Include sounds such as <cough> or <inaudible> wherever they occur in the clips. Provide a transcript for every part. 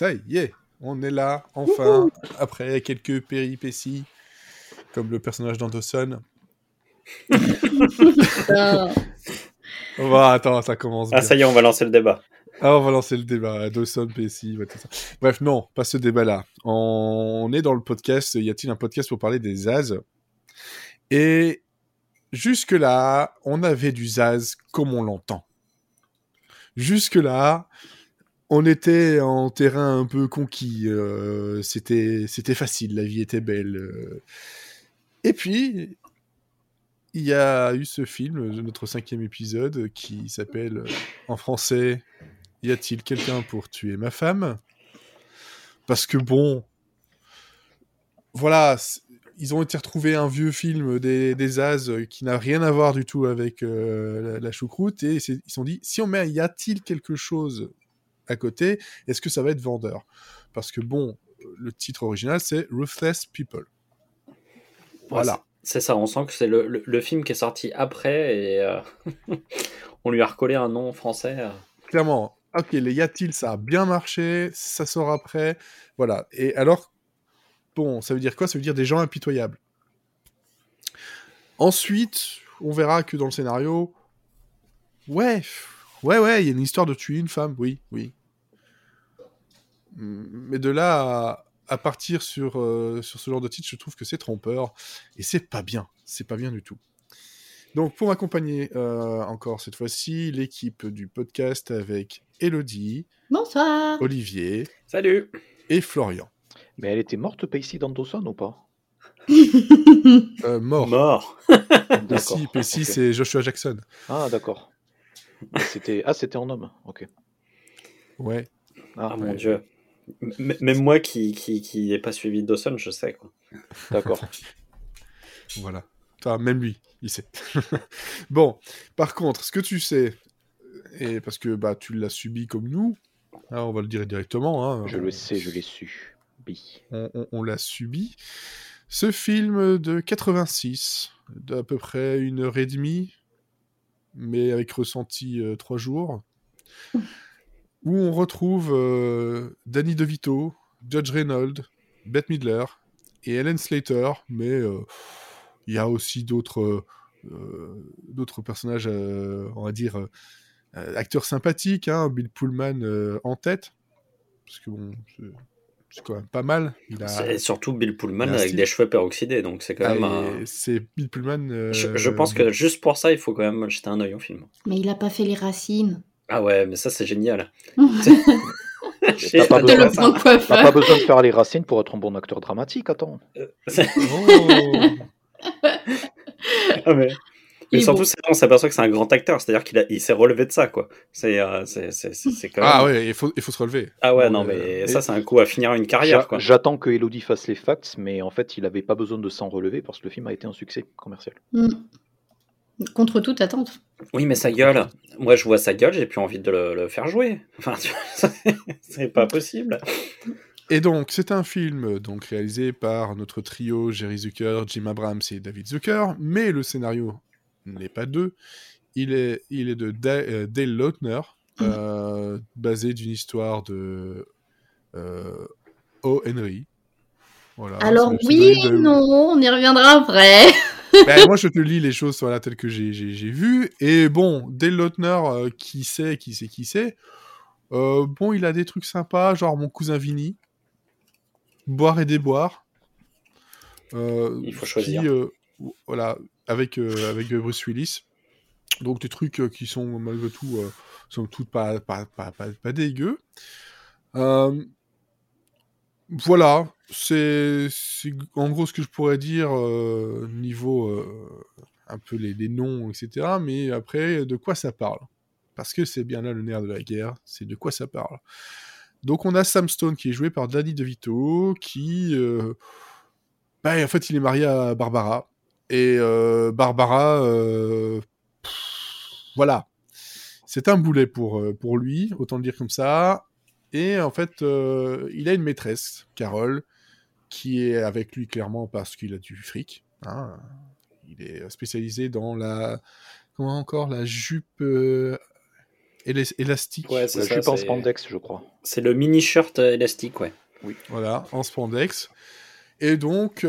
ça y est, on est là, enfin, après quelques péripéties, comme le personnage d'Anderson. <laughs> on va, attends, ça commence. Ah, ça y est, on va lancer le débat. Ah, on va lancer le débat. Dawson, PSI, tout ça. Bref, non, pas ce débat-là. On est dans le podcast. Y a-t-il un podcast pour parler des Zaz? Et jusque-là, on avait du Zaz comme on l'entend. Jusque-là, on était en terrain un peu conquis. Euh, c'était, facile, la vie était belle. Euh. Et puis, il y a eu ce film, notre cinquième épisode, qui s'appelle en français Y a-t-il quelqu'un pour tuer ma femme? Parce que bon, voilà, ils ont été retrouvés un vieux film des, des As qui n'a rien à voir du tout avec euh, la, choucroute et ils se sont dit si on met y a-t-il quelque chose à côté, est-ce que ça va être vendeur? Parce que bon, le titre original c'est Ruthless People. Voilà. c'est ça, on sent que c'est le, film qui est sorti après et euh, <laughs> on lui a recollé un nom français. Euh. Clairement. Ok, les y a-t-il, ça a bien marché, ça sort après. Voilà. Et alors, bon, ça veut dire quoi? Ça veut dire des gens impitoyables. Ensuite, on verra que dans le scénario, ouais, ouais, ouais, il y a une histoire de tuer une femme, oui, oui. Mais de là à, partir sur, euh, sur ce genre de titre, je trouve que c'est trompeur. Et c'est pas bien. C'est pas bien du tout. Donc, pour m'accompagner euh, encore cette fois-ci, l'équipe du podcast avec Elodie. Bonsoir. Olivier. Salut. Et Florian. Mais elle était morte, Pacey Dawson ou pas? Euh, Mort. Mort. <laughs> Pacey, Pacey c'est Joshua Jackson. Ah, d'accord. C'était ah, c'était en homme. Ok. Ouais. Ah, mon dieu. Même moi qui qui qui pas suivi Dawson, je sais quoi. D'accord. <laughs> voilà. Enfin, même lui, il sait. <laughs> bon, par contre, ce que tu sais, et parce que bah tu l'as subi comme nous, hein, on va le dire directement. Hein, je le sais, je l'ai su. On, l'a subi. Ce film de 86, d'à peu près une heure et demie, mais avec ressenti euh, trois jours, où on retrouve euh, Danny DeVito, Judge Reynolds, Bette Midler et Ellen Slater, mais euh, il y a aussi d'autres d'autres personnages, on va dire, acteurs sympathiques, hein, Bill Pullman en tête, parce que bon, c'est quand même pas mal. Il a... surtout Bill Pullman avec des cheveux peroxydés, donc c'est quand ah, même. C'est Bill Pullman. Euh, je, pense que juste pour ça, il faut quand même jeter un œil au film. Mais il a pas fait les racines. Ah ouais, mais ça c'est génial. <laughs> T'as pas, besoin... pas besoin de faire les racines pour être un bon acteur dramatique, attends. Euh, oh. <laughs> ah mais mais surtout, on s'aperçoit que c'est un grand acteur, c'est-à-dire qu'il il s'est relevé de ça, quoi. C'est, euh, Ah ouais, il faut, il faut se relever. Ah ouais, non, mais ça, c'est un coup à finir une carrière, quoi. J'attends que Elodie fasse les facts, mais en fait, il avait pas besoin de s'en relever parce que le film a été un succès commercial. Mm. Contre toute attente. Oui, mais sa gueule, moi je vois sa gueule, j'ai plus envie de le, faire jouer. Enfin, <laughs> c'est pas possible. Et donc, c'est un film donc réalisé par notre trio Jerry Zucker, Jim Abrams et David Zucker, mais le scénario n'est pas deux. Il est, il est de euh, Dale Lautner, mm. euh, basé d'une histoire de euh, O. Henry. Voilà, Alors oui, non, on y reviendra après. <laughs> <laughs> ben, moi, je te lis les choses voilà, telles que j'ai vues. Et bon, Dale Lautner, qui sait, qui sait, qui sait. bon, il a des trucs sympas, genre mon cousin Vinny. Boire et déboire. il faut choisir. voilà, avec, euh, avec Bruce Willis. Donc des trucs euh, qui sont malgré tout, euh, sont toutes pas, pas, pas, pas, dégueux. Voilà, c'est en gros ce que je pourrais dire niveau un peu les, noms, etc. Mais après, de quoi ça parle? Parce que c'est bien là le nerf de la guerre, c'est de quoi ça parle. Donc on a Sam Stone qui est joué par Danny DeVito, qui... bah, en fait, il est marié à Barbara. Et euh, Barbara, euh, voilà, c'est un boulet pour, euh, pour lui, autant le dire comme ça. Et en fait, il a une maîtresse, Carole, qui est avec lui clairement parce qu'il a du fric. Hein. Il est spécialisé dans la. Comment encore La jupe élastique. Ouais, c'est ça. en spandex, je crois. C'est le mini shirt élastique, ouais. Oui. Voilà, en spandex. Et donc,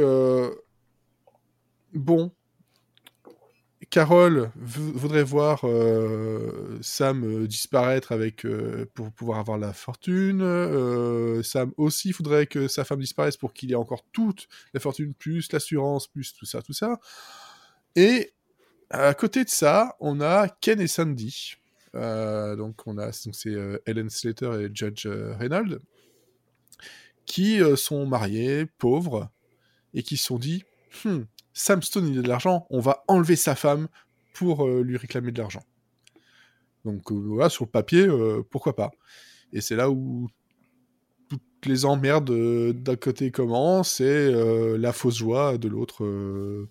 bon, Carole voudrait voir euh, Sam euh, disparaître avec euh, pour pouvoir avoir la fortune. Sam aussi voudrait que sa femme disparaisse pour qu'il ait encore toute la fortune plus l'assurance plus tout ça tout ça. Et à côté de ça, on a Ken et Sandy. donc on a c'est Ellen Slater et Judge Reynolds qui sont mariés, pauvres et qui se sont dit hmm, Sam Stone, il a de l'argent, on va enlever sa femme pour euh, lui réclamer de l'argent. Donc euh, voilà, sur le papier, euh, pourquoi pas. Et c'est là où toutes les emmerdes d'un côté commencent et la fausse joie de l'autre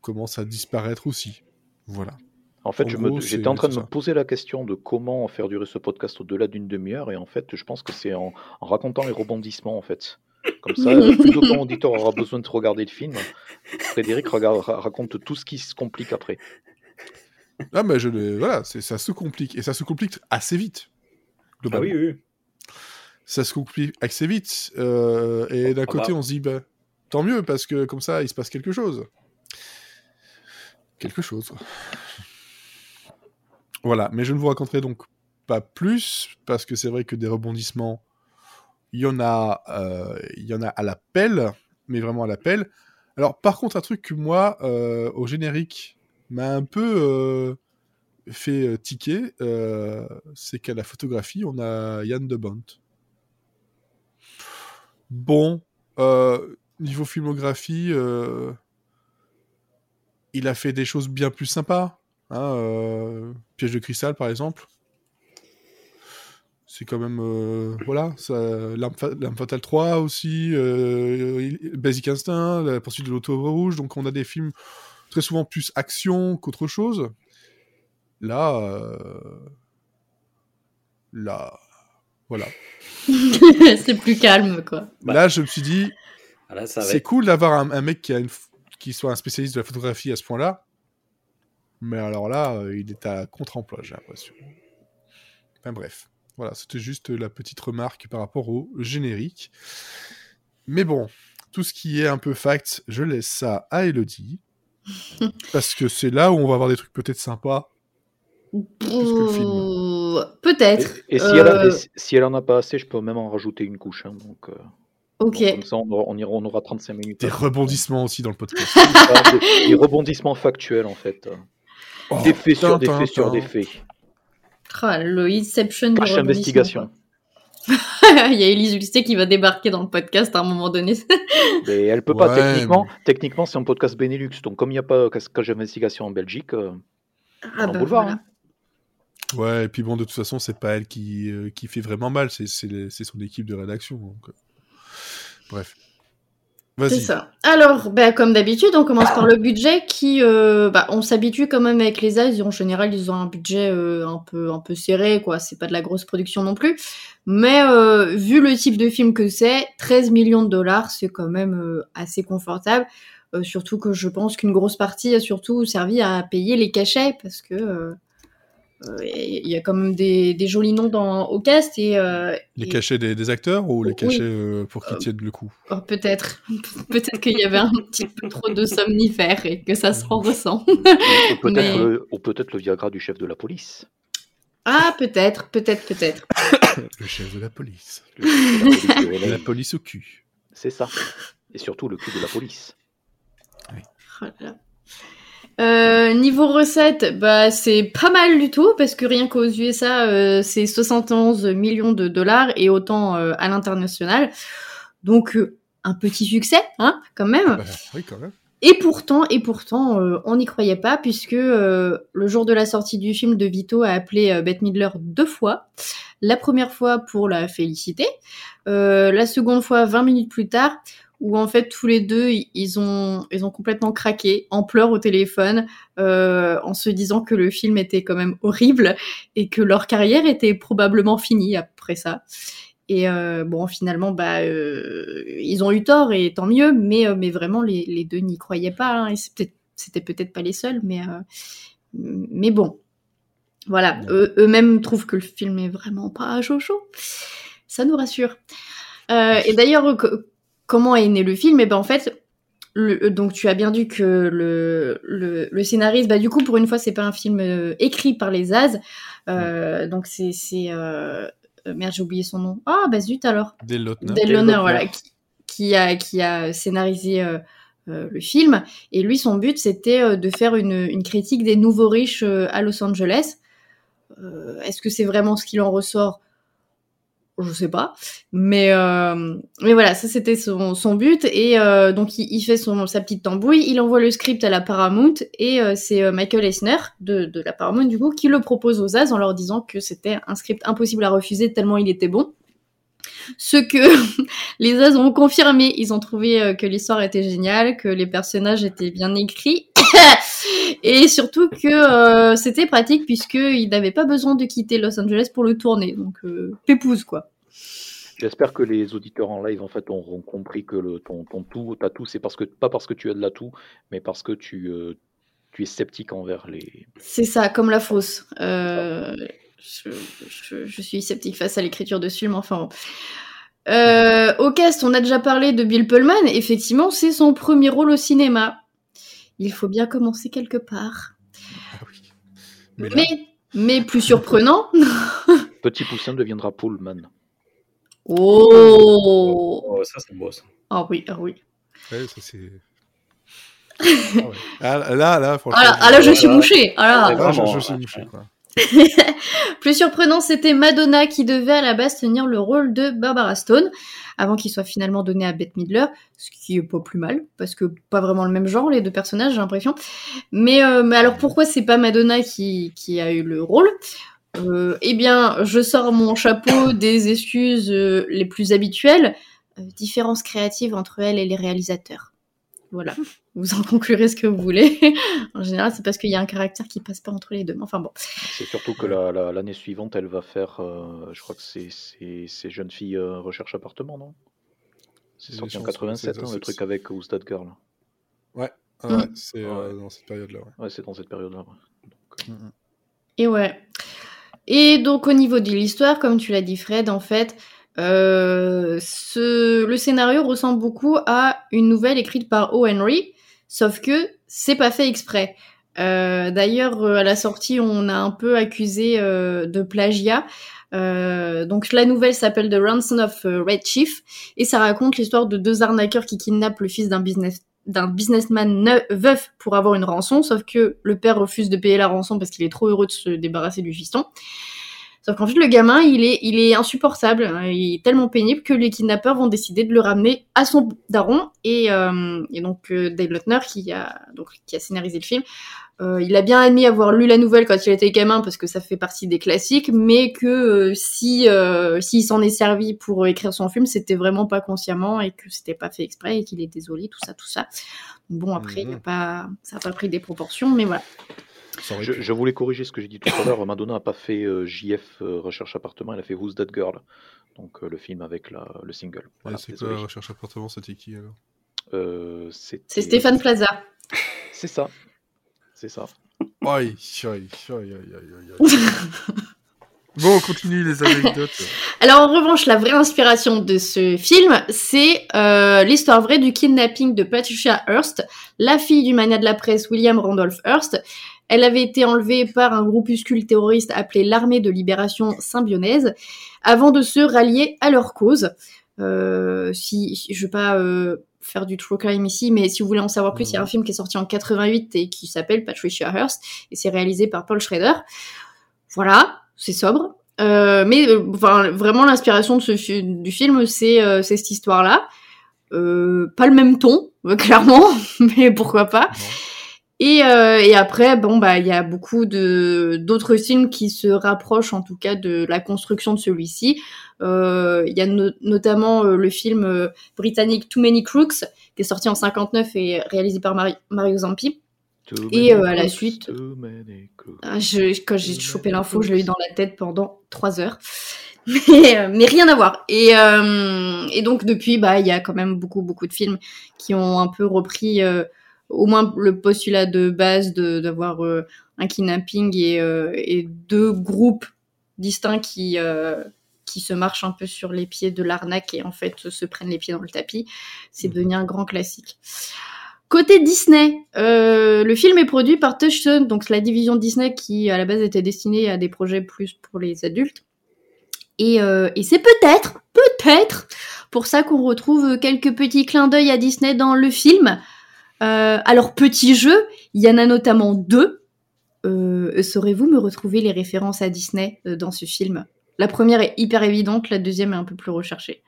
commence à disparaître aussi. Voilà. En fait, j'étais en train de me poser la question de comment faire durer ce podcast au-delà d'une demi-heure, et en fait, je pense que c'est en, racontant les rebondissements, en fait. Comme ça, <laughs> plus aucun auditeur aura besoin de regarder le film. Frédéric raconte tout ce qui se complique après. Ah, mais je voilà, ça se complique. Et ça se complique assez vite. Ah oui, oui. Ça se complique assez vite. Euh, et d'un ah côté, bah. on se dit, bah, tant mieux, parce que comme ça, il se passe quelque chose. Quelque chose. Voilà, mais je ne vous raconterai donc pas plus, parce que c'est vrai que des rebondissements, il y en a, euh, il y en a à l'appel, mais vraiment à l'appel. Alors, par contre, un truc que moi, euh, au générique, m'a un peu euh, fait tiquer, c'est qu'à la photographie, on a Yann de Bont. Bon, niveau filmographie, il a fait des choses bien plus sympas. Hein, Piège de cristal, par exemple c'est quand même euh, voilà l'arme fatale 3 aussi euh, Basic Instinct la poursuite de l'auto rouge donc on a des films très souvent plus action qu'autre chose. Là euh, là voilà. <laughs> C'est plus calme quoi. Là je me suis dit ah, c'est cool d'avoir un, mec qui a une qui soit un spécialiste de la photographie à ce point là mais alors là il est à contre-emploi j'ai l'impression. Enfin bref voilà, c'était juste la petite remarque par rapport au générique. Mais bon, tout ce qui est un peu fact, je laisse ça à Elodie. <laughs> parce que c'est là où on va avoir des trucs peut-être sympas. Peut-être. Et, euh, si, elle en a pas assez, je peux même en rajouter une couche. Hein, donc, euh, Ok. comme ça, on aura, on, aura, 35 minutes. Des rebondissements aussi dans le podcast. <laughs> des, rebondissements factuels, en fait. Oh, des faits sur des faits sur des faits. Ah, le Inception Page investigation. <laughs> Il y a Elise Ulsté qui va débarquer dans le podcast à un moment donné. <laughs> mais elle peut pas, techniquement. Techniquement, c'est un podcast Benelux. Donc, comme il n'y a pas Page investigation en Belgique, euh, ah on bah, voilà. Hein. Ouais, et puis bon, de toute façon, c'est pas elle qui, euh, qui fait vraiment mal, c'est son équipe de rédaction. Donc, euh, Bref. C'est ça. Alors, bah, comme d'habitude, on commence par le budget qui, euh, bah, on s'habitue quand même avec les As. En général, ils ont un budget euh, un peu un peu serré, quoi. C'est pas de la grosse production non plus. Mais euh, vu le type de film que c'est, 13 millions de dollars, c'est quand même assez confortable. surtout que je pense qu'une grosse partie a surtout servi à payer les cachets parce que il euh, y a quand même des, jolis noms dans, au cast. Et, euh, les cachets des, acteurs ou les cachets euh, pour qu'ils tiennent le coup? oh, Peut-être. <laughs> peut-être qu'il y avait un petit peu trop de somnifères et que ça se ressent. ou peut-être <laughs> le, peut le Viagra du chef de la police. Ah, peut-être, peut-être, peut-être. <coughs> le chef de la police. la, police <coughs> la police au cul. C'est ça. Et surtout le cul de la police. Oui. Oh euh, niveau recette, bah c'est pas mal du tout parce que rien qu'aux USA, euh, c'est 71 millions de dollars et autant euh, à l'international. Donc un petit succès, hein, quand même. Bah, oui, quand même. Et pourtant, et pourtant, on n'y croyait pas puisque le jour de la sortie du film, De Vito a appelé Bette Midler deux fois. La première fois pour la féliciter, la seconde fois 20 minutes plus tard où en fait tous les deux ils ont ils ont complètement craqué en pleurs au téléphone euh, en se disant que le film était quand même horrible et que leur carrière était probablement finie après ça. Et euh, bon finalement bah euh, ils ont eu tort et tant mieux mais mais vraiment les, les deux n'y croyaient pas hein, et c'était peut-être pas les seuls mais mais bon. Voilà, eux-mêmes trouvent que le film est vraiment pas chaud Ça nous rassure. Et d'ailleurs, comment est né le film Et eh ben en fait, le, donc tu as bien dit que le, le, le, scénariste, bah du coup pour une fois c'est pas un film euh, écrit par les As, euh, donc c'est euh, merde j'ai oublié son nom. Ah bah zut alors. Dale Lautner. Voilà qui, qui, a qui a scénarisé le film et lui son but c'était de faire une, une critique des nouveaux riches à Los Angeles. Est-ce que c'est vraiment ce qu'il en ressort? Je sais pas, mais euh, mais voilà, ça c'était son, son but. Et euh, donc il, il, fait son sa petite tambouille, il envoie le script à la Paramount. Et euh, c'est euh, Michael Eisner de, de la Paramount du coup qui le propose aux As en leur disant que c'était un script impossible à refuser tellement il était bon. Ce que <laughs> les As ont confirmé, ils ont trouvé euh, que l'histoire était géniale, que les personnages étaient bien écrits <laughs> et surtout que euh, c'était pratique puisqu'il n'avait pas besoin de quitter Los Angeles pour le tourner. Donc, euh, pépouze quoi. J'espère que les auditeurs en live en fait auront compris que le, ton, ton tout, ta tout, c'est parce que pas parce que tu as de la tout, mais parce que tu, euh, tu es sceptique envers les. C'est ça, comme la fausse. Euh, je, je, je, suis sceptique face à l'écriture de ce film, enfin bon. Euh, au cast, on a déjà parlé de Bill Pullman. Effectivement, c'est son premier rôle au cinéma. Il faut bien commencer quelque part. Ah oui. mais, mais, plus surprenant. <laughs> Petit poussin deviendra Pullman. Oh, oh Ça, c'est beau, ça. Ah oui, ah oui. Ouais, ça, c'est. <laughs> ah, là, là, là, franchement. Ah là, ah je suis mouché. Ah là. je, je, suis mouché, quoi. <laughs> Plus surprenant, c'était Madonna qui devait à la base tenir le rôle de Barbara Stone, avant qu'il soit finalement donné à Bette Midler, ce qui est pas plus mal, parce que pas vraiment le même genre, les deux personnages, j'ai l'impression. Mais, euh, alors pourquoi c'est pas Madonna qui, qui a eu le rôle? Euh, Eh bien, je sors mon chapeau des excuses euh, les plus habituelles, différence créative entre elle et les réalisateurs. Voilà, <laughs> vous en conclurez ce que vous voulez. <laughs> en général, c'est parce qu'il y a un caractère qui passe pas entre les deux. Enfin bon. C'est surtout que l'année la, suivante, elle va faire, euh, je crois que c'est ces jeunes filles euh, recherche appartement, non? C'est sorti en 87, hein, le truc avec Who's That Girl Ouais, ah, ouais c'est euh, dans cette période-là. Ouais, ouais c'est dans cette période-là. Et ouais. Et donc au niveau de l'histoire, comme tu l'as dit Fred, en fait, euh, ce, le scénario ressemble beaucoup à une nouvelle écrite par O. Henry, sauf que c'est pas fait exprès. Euh, D'ailleurs, euh, à la sortie, on a un peu accusé de plagiat. Donc la nouvelle s'appelle The Ransom of Red Chief et ça raconte l'histoire de deux arnaqueurs qui kidnappent le fils d'un d'un businessman veuf pour avoir une rançon, sauf que le père refuse de payer la rançon parce qu'il est trop heureux de se débarrasser du fiston. Sauf qu'en fait, le gamin, il est, il est insupportable, hein. il est tellement pénible que les kidnappeurs vont décider de le ramener à son daron. Et, euh, et donc, euh, Dave Lautner, qui a, donc, qui a scénarisé le film, euh, il a bien admis avoir lu la nouvelle quand il était gamin parce que ça fait partie des classiques, mais que euh, si s'il s'en est servi pour écrire son film, c'était vraiment pas consciemment et que c'était pas fait exprès et qu'il est désolé, tout ça, tout ça. Bon, après, mmh. y a pas, ça a pas pris des proportions, mais voilà. Je, voulais corriger ce que j'ai dit tout à l'heure. Madonna n'a pas fait euh, JF euh, Recherche Appartement, elle a fait Who's That Girl, donc euh, le film avec la, le single. Voilà, c'est quoi Recherche Appartement C'était qui alors? C'est Stéphane Plaza. C'est ça. C'est ça. Aïe, aïe, aïe, aïe, <laughs> Bon, on continue les anecdotes. Alors en revanche, la vraie inspiration de ce film, c'est euh, l'histoire vraie du kidnapping de Patricia Hearst, la fille du mania de la presse William Randolph Hearst. Elle avait été enlevée par un groupuscule terroriste appelé l'Armée de Libération Symbionnaise, avant de se rallier à leur cause. Euh, si, je veux pas euh, faire du true crime ici, mais si vous voulez en savoir plus, il y a un film qui est sorti en 88 et qui s'appelle Patricia Hearst, et c'est réalisé par Paul Schrader. Voilà, c'est sobre. Euh, mais euh, enfin, vraiment l'inspiration de ce du film, c'est cette histoire-là. Pas le même ton, <laughs> clairement, mais pourquoi pas. Et, euh, et après, bon bah il y a beaucoup de d'autres films qui se rapprochent en tout cas de la construction de celui-ci. Euh, il y a notamment euh, le film britannique Too Many Crooks qui est sorti en 59 et réalisé par Mario Zampi. et à la suite, ah, je, quand j'ai chopé l'info, je l'ai eu dans la tête pendant trois heures. <laughs> Mais, mais, rien à voir. Et, euh, et donc depuis, bah, il y a quand même beaucoup, beaucoup de films qui ont un peu repris au moins le postulat de base d'avoir un kidnapping et, et, deux groupes distincts qui qui se marchent un peu sur les pieds de l'arnaque et en fait se prennent les pieds dans le tapis. C'est mmh. devenu un grand classique. Côté Disney, euh, le film est produit par Touchstone, donc la division Disney qui à la base était destinée à des projets plus pour les adultes. Et, euh, et c'est peut-être, peut-être, pour ça qu'on retrouve quelques petits clins d'œil à Disney dans le film. Euh, alors petit jeu, il y en a notamment deux. Euh, Saurez-vous me retrouver les références à Disney euh, dans ce film? La première est hyper évidente, la deuxième est un peu plus recherchée.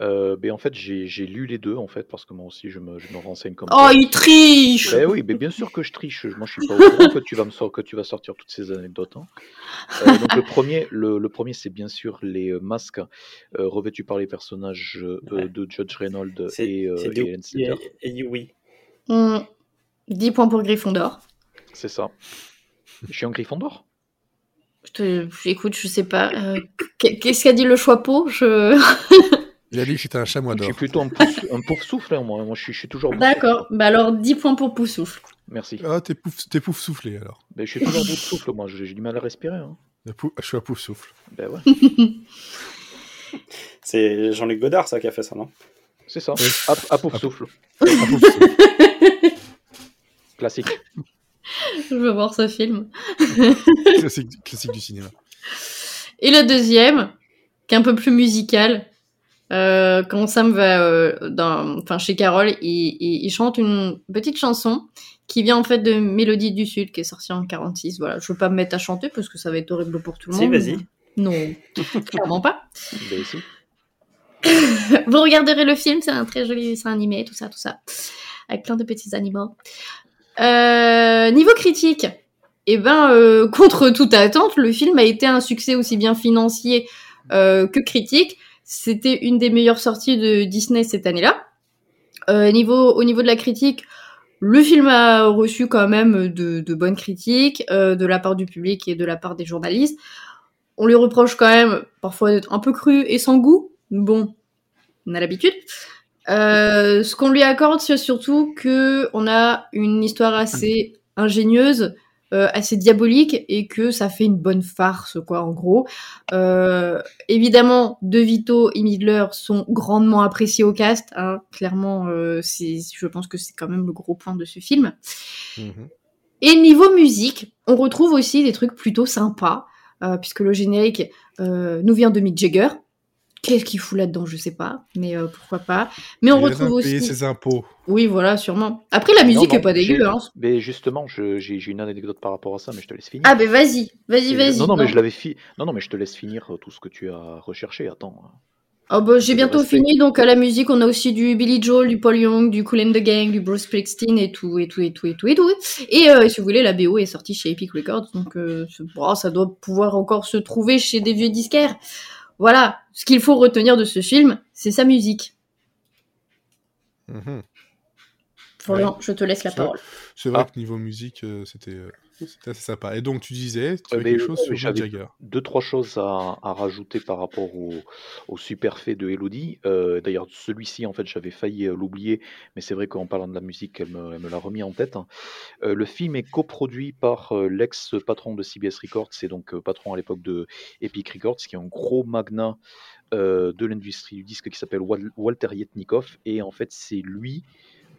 Euh, ben, en fait, j'ai lu les deux en fait, parce que moi aussi je me, je me renseigne comme Oh, il triche Ben oui, mais bien sûr que je triche. Moi, je suis pas au courant que tu vas me que tu vas sortir toutes ces anecdotes. Hein. Euh, donc le premier, le, le premier, c'est bien sûr les euh, masques revêtus par les personnages de Judge Reynolds et, et Et, oui. 10 points pour Gryffondor. C'est ça. Je suis en Gryffondor? Je te... Écoute, je sais pas. Qu'est-ce qu'a dit le choix peau je... <laughs> Il a dit que c'était un chamois d'or. Je suis plutôt un, pouf, un pouf souffle, hein, moi. moi je, suis, je suis toujours. D'accord, bah alors 10 points pour pouf souffle. Merci. Ah, t'es pouf, es pouf soufflé alors. Ben, je suis toujours pouf souffle, moi. J'ai du mal à respirer. Hein. Je suis à pouf souffle. Ben ouais. <laughs> C'est Jean-Luc Godard, ça, qui a fait ça, non? C'est ça. À, pouf souffle. <laughs> Classique. Je veux voir ce film. classique, classique du cinéma. Et le deuxième, qui est un peu plus musical, euh, quand Sam va euh, dans, enfin chez Carole, il, il, chante une petite chanson qui vient en fait de Mélodie du Sud, qui est sortie en 46. Voilà, je veux pas me mettre à chanter parce que ça va être horrible pour tout le monde. Si, vas-y. Non, <laughs> clairement pas. Ben, si. <laughs> Vous regarderez le film, c'est un très joli dessin animé, tout ça, tout ça, avec plein de petits animaux. Euh, niveau critique, eh ben, euh, contre toute attente, le film a été un succès aussi bien financier euh, que critique. C'était une des meilleures sorties de Disney cette année-là. Euh, au niveau de la critique, le film a reçu quand même de, bonnes critiques euh, de la part du public et de la part des journalistes. On lui reproche quand même parfois d'être un peu cru et sans goût. Bon, on a l'habitude. Euh, ce qu'on lui accorde, c'est surtout que on a une histoire assez ingénieuse euh, assez diabolique et que ça fait une bonne farce, quoi, en gros. Euh, évidemment, De Vito et Midler sont grandement appréciés au cast. Hein. Clairement, euh, c'est, je pense que c'est quand même le gros point de ce film. Mhm. Et niveau musique, on retrouve aussi des trucs plutôt sympas, puisque le générique nous vient de Mick Jagger, Qu'est-ce qu'il fout là-dedans Je sais pas, mais euh, pourquoi pas. Mais on retrouve aussi. ses impôts. Oui, voilà, sûrement. Après, la musique est pas dégueu. Hein. Mais justement, j'ai une anecdote par rapport à ça, mais je te laisse finir. Ah, ben vas-y, vas-y, vas-y. Non, non, mais je l'avais fi... Non, non, mais je te laisse finir euh, tout ce que tu as recherché. Attends. Oh bah, j'ai bientôt fini, donc à la musique, on a aussi du Billy Joel, du Paul Young, du Cool and the Gang, du Bruce Springsteen et tout, et tout, et tout, et tout, et tout. Et euh, si vous voulez, la BO est sortie chez Epic Records, donc ça doit pouvoir encore se trouver chez des vieux disquaires. Voilà, ce qu'il faut retenir de ce film, c'est sa musique. Mhm. Florian, je te laisse la parole. C'est vrai ah. que niveau musique, euh, c'était assez sympa. Et donc, tu disais, tu avais quelque chose sur Jagger. Deux, trois choses à, rajouter par rapport au, au super fait de Elodie. Euh, d'ailleurs, celui-ci, en fait, j'avais failli euh, l'oublier, mais c'est vrai qu'en parlant de la musique, elle me, l'a remis en tête. Hein. Euh, le film est coproduit par l'ex-patron de CBS Records, c'est donc patron à l'époque de Epic Records, qui est un gros magnat de l'industrie du disque qui s'appelle Walter Yetnikov. Et en fait, c'est lui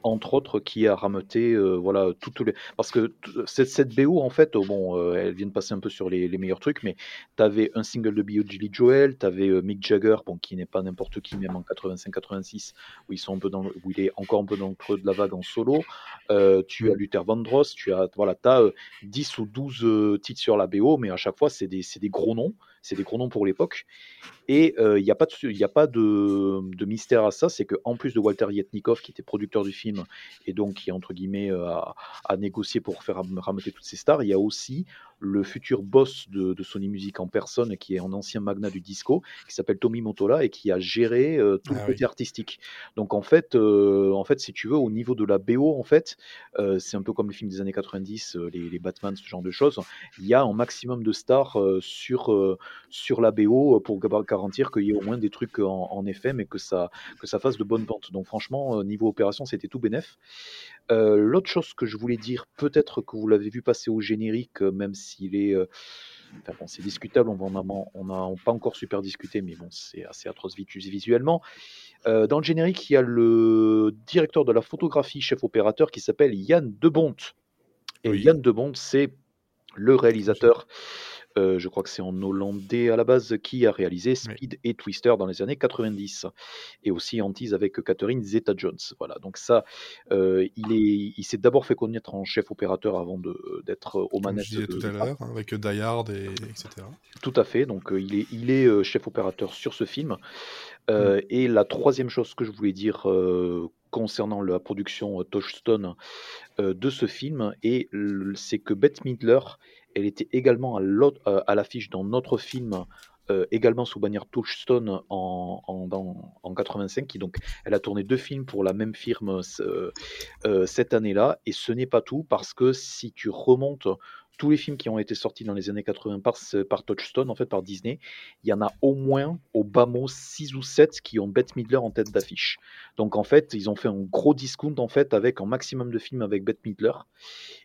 entre autres, qui a rameuté, euh, voilà, toutes les. Parce que cette, cette BO, en fait, bon, euh, elle vient de passer un peu sur les, meilleurs trucs, mais tu avais un single de Bio Billy Joel, tu avais euh, Mick Jagger, bon, qui n'est pas n'importe qui, même en 85-86, où, ils sont un peu dans, où il est encore un peu dans le creux de la vague en solo. tu as Luther Vandross, tu as, voilà, as, 10 ou 12 titres sur la BO, mais à chaque fois, c'est des, des gros noms c'est des gros noms pour l'époque. Et il n'y a pas, de, a pas de, mystère à ça, c'est qu'en plus de Walter Yetnikov, qui était producteur du film, et donc qui, entre guillemets, a, a négocié pour faire rameuter toutes ces stars, il y a aussi le futur boss de, Sony Music en personne, qui est un ancien magnat du disco, qui s'appelle Tommy Motola et qui a géré euh, tout le ah côté artistique. Donc en fait, euh, en fait, si tu veux, au niveau de la BO, en fait, euh, c'est un peu comme les films des années 90, les, les, Batman, ce genre de choses. Il y a un maximum de stars sur, sur la BO pour garantir qu'il y ait au moins des trucs en, effet, mais que ça, que ça fasse de bonnes ventes. Donc franchement, niveau opération, c'était tout bénef. L'autre chose que je voulais dire, peut-être que vous l'avez vu passer au générique, même s'il est Enfin bon, c'est discutable, on n'a on pas encore super discuté, mais bon, c'est assez atroce visuellement. Euh, dans le générique, il y a le directeur de la photographie, chef opérateur, qui s'appelle Yann Debont. Et Yann Debont, c'est le réalisateur euh, je crois que c'est en hollandais à la base, qui a réalisé Speed et Twister dans les années 90. Et aussi Antise avec Catherine Zeta-Jones. Voilà, donc ça, euh, il, est, il s'est d'abord fait connaître en chef opérateur avant d'être aux manettes. Je disais tout à l'heure, hein, avec Die Hard, et, etc. Tout à fait, donc euh, il est, il est chef opérateur sur ce film. Mm. Et la troisième chose que je voulais dire concernant la production Touchstone de ce film, c'est que Bette Midler elle était également euh, à l'affiche dans notre film euh, également sous bannière Touchstone en, en, 85. Qui, donc, elle a tourné deux films pour la même firme euh, cette année-là. Et ce n'est pas tout, parce que si tu remontes tous les films qui ont été sortis dans les années 80 par, par Touchstone, en fait par Disney, il y en a au moins, au bas mot, 6 ou 7 qui ont Bette Midler en tête d'affiche. Donc en fait, ils ont fait un gros discount en fait avec un maximum de films avec Bette Midler.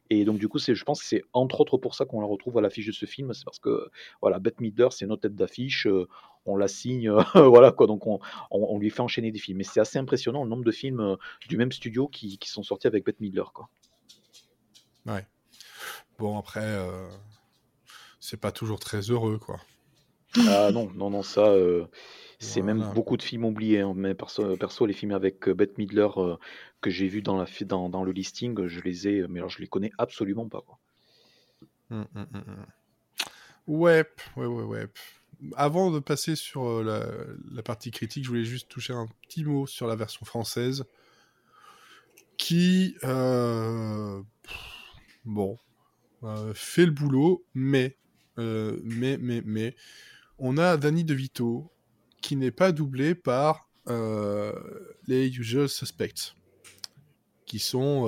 Et donc du coup, je pense que c'est entre autres pour ça qu'on la retrouve à l'affiche de ce film, c'est parce que voilà, Bette Midler, c'est notre tête d'affiche, euh, on la signe, <laughs> voilà quoi, donc on, lui fait enchaîner des films. Et c'est assez impressionnant le nombre de films euh, du même studio qui, qui sont sortis avec Bette Midler quoi. Ouais. Bon, après, euh, c'est pas toujours très heureux, quoi. Ah non, non, non, ça, euh, c'est même beaucoup de films oubliés. Hein, mais perso, perso, les films avec euh, Bette Midler que j'ai vu dans, la, dans, dans, le listing, je les ai, mais alors je les connais absolument pas. Quoi. Hum, hum, hum, ouais, ouais, ouais, ouais. Avant de passer sur la, la, partie critique, je voulais juste toucher un petit mot sur la version française qui, bon, euh, fait le boulot, mais, euh, mais, mais, mais, on a Danny DeVito qui n'est pas doublé par euh, les usual suspects, qui sont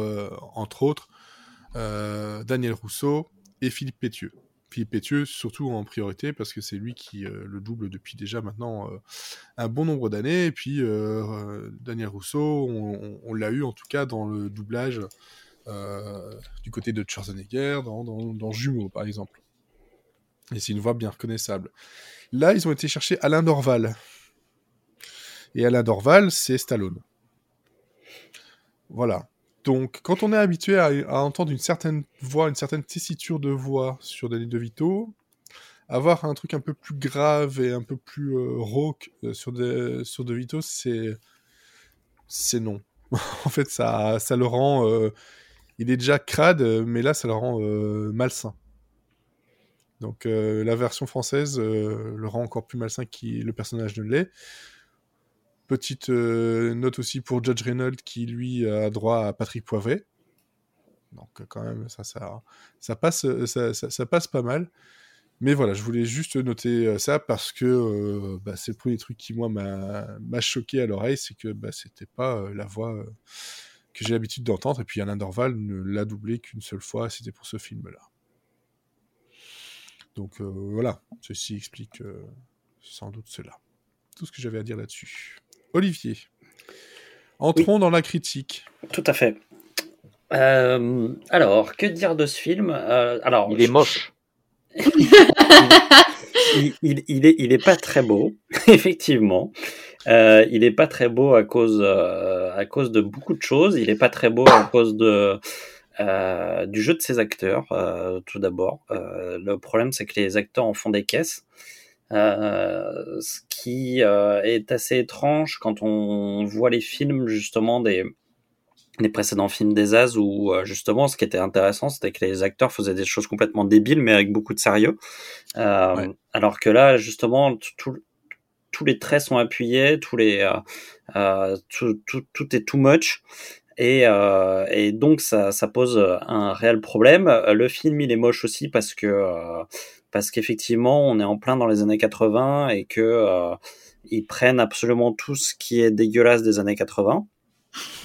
entre autres Daniel Rousseau et Philippe Pétieux. Philippe Pétieux, surtout en priorité, parce que c'est lui qui le double depuis déjà maintenant un bon nombre d'années. Et puis, Daniel Rousseau, on, l'a eu en tout cas dans le doublage du côté de Schwarzenegger, dans, dans, par exemple. Et c'est une voix bien reconnaissable. Là, ils ont été chercher Alain Dorval. Et Alain Dorval, c'est Stallone. Voilà. Donc, quand on est habitué à, entendre une certaine voix, une certaine tessiture de voix sur Danny DeVito, avoir un truc un peu plus grave et un peu plus euh, rauque euh, sur, de, sur DeVito, c'est c'est non. <laughs> en fait, ça, ça le rend il est déjà crade, euh, mais là, ça le rend euh, malsain. Donc euh, la version française le rend encore plus malsain que le personnage ne l'est. Petite note aussi pour Judge Reynolds qui lui a droit à Patrick Poivret. Donc quand même ça passe ça, passe pas mal. Mais voilà, je voulais juste noter ça parce que bah, c'est le premier truc qui moi m'a choqué à l'oreille, c'est que bah, c'était pas la voix que j'ai l'habitude d'entendre. Et puis Alain Dorval ne l'a doublé qu'une seule fois, c'était pour ce film-là. Donc euh, voilà, ceci explique euh, sans doute cela. Tout ce que j'avais à dire là-dessus. Olivier, entrons dans la critique. Tout à fait. Euh, alors, que dire de ce film alors, Il est moche. <laughs> il, il, est, il est pas très beau, <laughs> effectivement. Euh, il est pas très beau à cause, euh, à cause de beaucoup de choses. Il est pas très beau à cause de, euh, du jeu de ses acteurs, euh, tout d'abord. Euh, le problème, c'est que les acteurs en font des caisses. ce qui est assez étrange quand on voit les films justement des, les précédents films des As où justement ce qui était intéressant c'était que les acteurs faisaient des choses complètement débiles mais avec beaucoup de sérieux euh, alors que là justement tout, tous les traits sont appuyés, tous les, euh, euh, tout, tout, tout, est too much. Et, euh, et donc ça, ça, pose un réel problème. Le film il est moche aussi parce que parce qu'effectivement on est en plein dans les années 80 et que ils prennent absolument tout ce qui est dégueulasse des années 80. <laughs>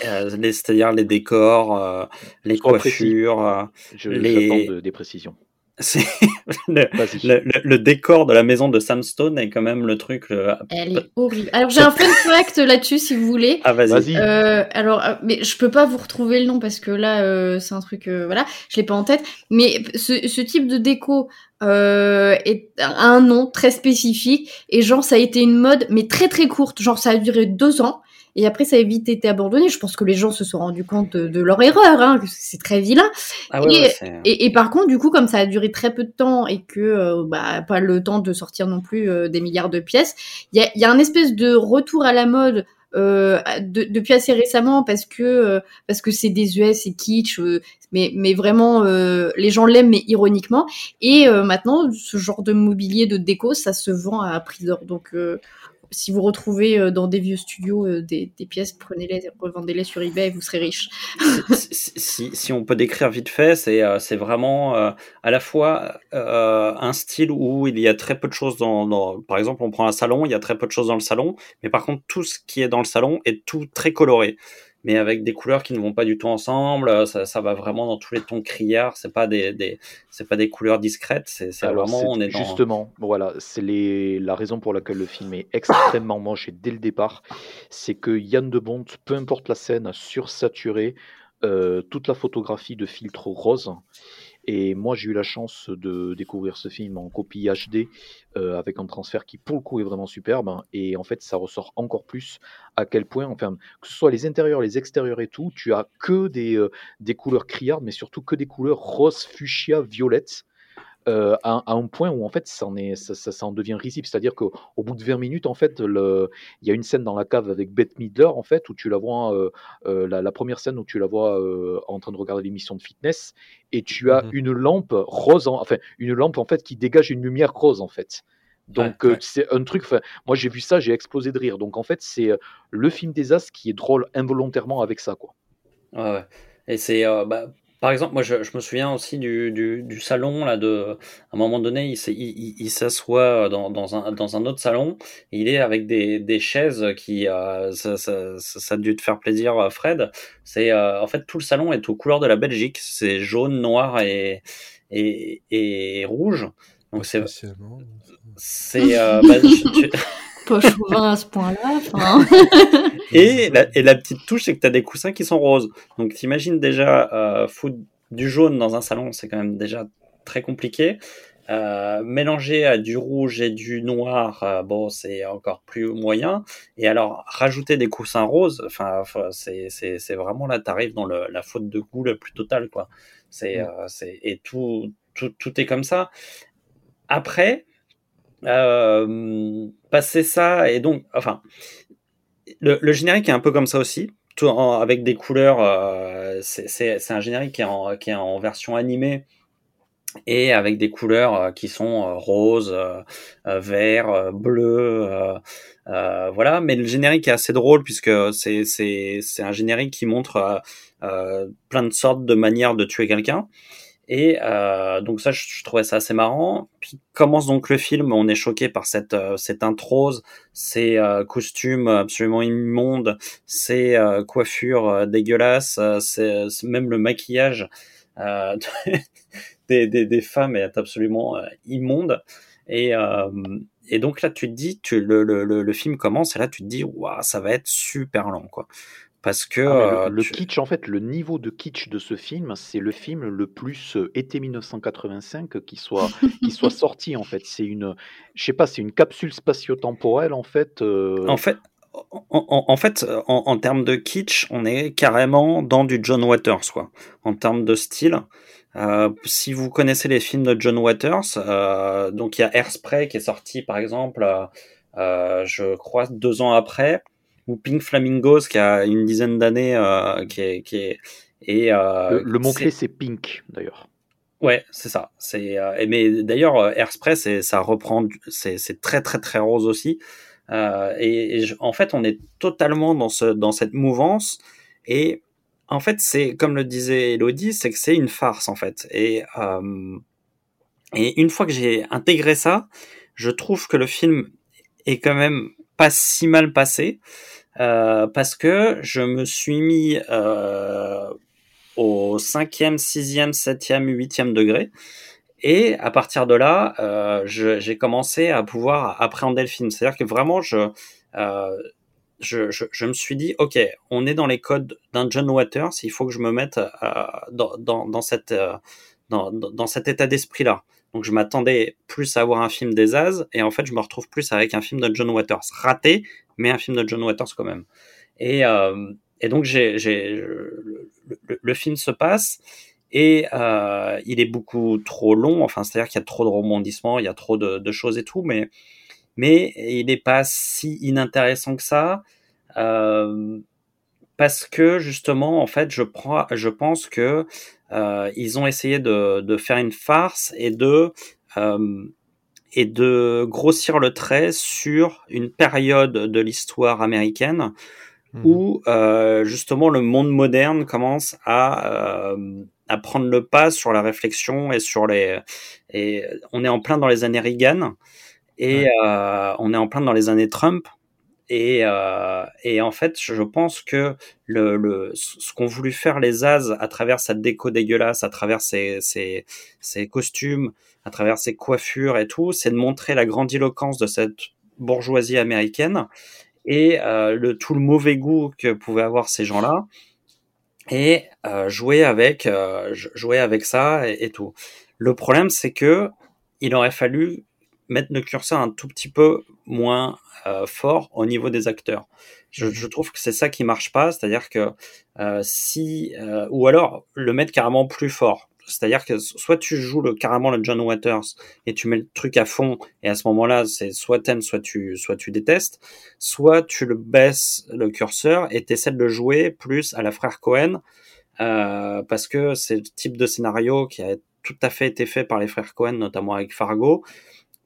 c'est-à-dire les décors, les coiffures, les... des précisions. <laughs> le, décor de la maison de Sam Stone est quand même le truc. Elle est horrible. Alors j'ai un fun <laughs> fact là-dessus si vous voulez. Ah vas-y. Euh, alors, euh, mais je peux pas vous retrouver le nom parce que là euh, c'est un truc, voilà, je l'ai pas en tête. Mais ce, ce type de déco est un nom très spécifique et genre ça a été une mode mais très très courte. Genre ça a duré deux ans. Et après, ça a vite été abandonné. Je pense que les gens se sont rendus compte de, leur erreur, hein, c'est très vilain. Ah et, et, par contre, du coup, comme ça a duré très peu de temps et que euh, bah, pas le temps de sortir non plus euh, des milliards de pièces, il y a, y a un espèce de retour à la mode euh, depuis assez récemment parce que euh, parce que c'est des US et kitsch mais mais vraiment les gens l'aiment mais ironiquement et maintenant ce genre de mobilier de déco ça se vend à prix d'or donc si vous retrouvez euh, dans des vieux studios euh, des, pièces, prenez-les, revendez-les sur eBay vous serez riche. si, on peut décrire vite fait, c'est euh, vraiment à la fois un style où il y a très peu de choses dans, Par exemple, on prend un salon, il y a très peu de choses dans le salon, mais par contre, tout ce qui est dans le salon est tout très coloré mais avec des couleurs qui ne vont pas du tout ensemble. Euh, ça, ça va vraiment dans tous les tons criards. C'est pas des, des c'est pas des couleurs discrètes. C'est vraiment on est dans... justement voilà c'est les la raison pour laquelle le film est extrêmement <coughs> moche dès le départ, c'est que Yann de Bont, peu importe la scène, sursaturé euh, toute la photographie de filtre rose et moi, j'ai eu la chance de découvrir ce film en copie HD euh, avec un transfert qui, pour le coup, est vraiment superbe. Hein. et en fait, ça ressort encore plus à quel point, enfin, que ce soit les intérieurs, les extérieurs et tout, tu as que des, euh, couleurs criardes, mais surtout que des couleurs rose, fuchsia, violette. Euh, à, un point où en fait ça en, est, ça, ça, en devient risible. C'est-à-dire qu'au bout de 20 minutes, en fait, il y a une scène dans la cave avec Bette Midler, en fait, où tu la vois, euh, euh, la, première scène où tu la vois en train de regarder l'émission de fitness, et tu as mmh une lampe rose, enfin une lampe en fait qui dégage une lumière rose en fait. Donc c'est un truc. Moi j'ai vu ça, j'ai explosé de rire. Donc en fait c'est le film des As qui est drôle involontairement avec ça quoi. Ouais, Et c'est bah, par exemple, moi, je, me souviens aussi du, salon là. De, à un moment donné, il, s'assoit dans, dans, un, dans un autre salon. Et il est avec des, chaises qui, euh, ça, ça, a dû te faire plaisir, Fred. C'est euh, en fait tout le salon est aux couleurs de la Belgique. C'est jaune, noir et et, et rouge. Donc c'est c'est euh, bah, <laughs> pas chauvin à ce point-là. <laughs> et, la, et la petite touche, c'est que tu as des coussins qui sont roses. Donc t'imagines déjà euh, foutre du jaune dans un salon, c'est quand même déjà très compliqué. Euh, mélanger à du rouge et du noir, euh, bon, c'est encore plus moyen. Et alors, rajouter des coussins roses, enfin, c'est, vraiment là, t'arrives dans le, la faute de goût le plus total, quoi. C'est, mm. euh, et tout, tout, tout est comme ça. Après, euh, passer ça et donc, enfin, le, générique est un peu comme ça aussi, tout avec des couleurs. Euh, c'est un générique qui est, en, qui est en version animée et avec des couleurs euh, qui sont rose, vert, bleu, voilà. Mais le générique est assez drôle puisque c'est c'est un générique qui montre plein de sortes de manières de tuer quelqu'un. Et euh, donc ça, je, trouvais ça assez marrant. Puis commence donc le film, on est choqué par cette euh, cette introse, ces euh, costumes absolument immondes, ces euh, coiffures dégueulasses, c'est même le maquillage <laughs> des, des, des, femmes est absolument immonde. Et et donc là, tu te dis, tu, le, le, le, film commence et là, tu te dis, waouh, ça va être super lent, quoi. Parce que ah, le, kitsch, en fait, le niveau de kitsch de ce film, c'est le film le plus été 1985 qui soit qui soit <laughs> sorti. En fait, c'est une, je sais pas, c'est une capsule spatio-temporelle en fait. En fait, en, fait, en, termes de kitsch, on est carrément dans du John Waters, quoi. En termes de style. si vous connaissez les films de John Waters, donc il y a Airspray qui est sorti par exemple, je crois deux ans après ou Pink Flamingos qui a une dizaine d'années, euh, qui est, qui est et euh, le, mot clé c'est Pink d'ailleurs. Ouais, c'est ça. C'est euh, mais d'ailleurs Airspray, c'est ça reprend, c'est c'est très très très rose aussi. Euh, et, en fait, on est totalement dans ce dans cette mouvance. Et en fait, c'est comme le disait Elodie, c'est que c'est une farce en fait. Et euh, et une fois que j'ai intégré ça, je trouve que le film est quand même pas si mal passé. Euh, parce que je me suis mis euh, au cinquième, sixième, septième, huitième degré. Et à partir de là, euh, j'ai commencé à pouvoir appréhender le film. C'est-à-dire que vraiment, je, euh, je, je, je, me suis dit, ok, on est dans les codes d'un John Waters, il faut que je me mette euh, dans, dans, dans, cette, dans, cet état d'esprit-là. Donc je m'attendais plus à avoir un film des As, et en fait je me retrouve plus avec un film de John Waters. Raté, mais un film de John Waters quand même. Et, euh, donc le, film se passe, et euh, il est beaucoup trop long, enfin c'est-à-dire qu'il y a trop de rebondissements, il y a trop de, choses et tout, mais il n'est pas si inintéressant que ça. Euh, parce que justement, en fait, je, pense que ils ont essayé de, de, faire une farce et de euh, et de grossir le trait sur une période de l'histoire américaine mmh. où euh, justement le monde moderne commence à, euh, à prendre le pas sur la réflexion et sur les et on est en plein dans les années Reagan et euh, on est en plein dans les années Trump. Et, euh, et en fait, je pense que le, le ce qu'ont voulu faire les As à travers cette déco dégueulasse, à travers ces, ces, ces costumes, à travers ces coiffures et tout, c'est de montrer la grandiloquence de cette bourgeoisie américaine et euh, le tout le mauvais goût que pouvaient avoir ces gens-là et euh, jouer avec euh, jouer avec ça et, et tout. Le problème, c'est que il aurait fallu mettre le curseur un tout petit peu moins euh, fort au niveau des acteurs. Je, je trouve que c'est ça qui marche pas, c'est-à-dire que euh, si euh, ou alors le mettre carrément plus fort. C'est-à-dire que soit tu joues le, carrément le John Waters et tu mets le truc à fond et à ce moment-là c'est soit t'aimes soit tu soit tu détestes, soit tu le baisses le curseur et t'essaies de le jouer plus à la frère Cohen parce que c'est le type de scénario qui a tout à fait été fait par les frères Cohen notamment avec Fargo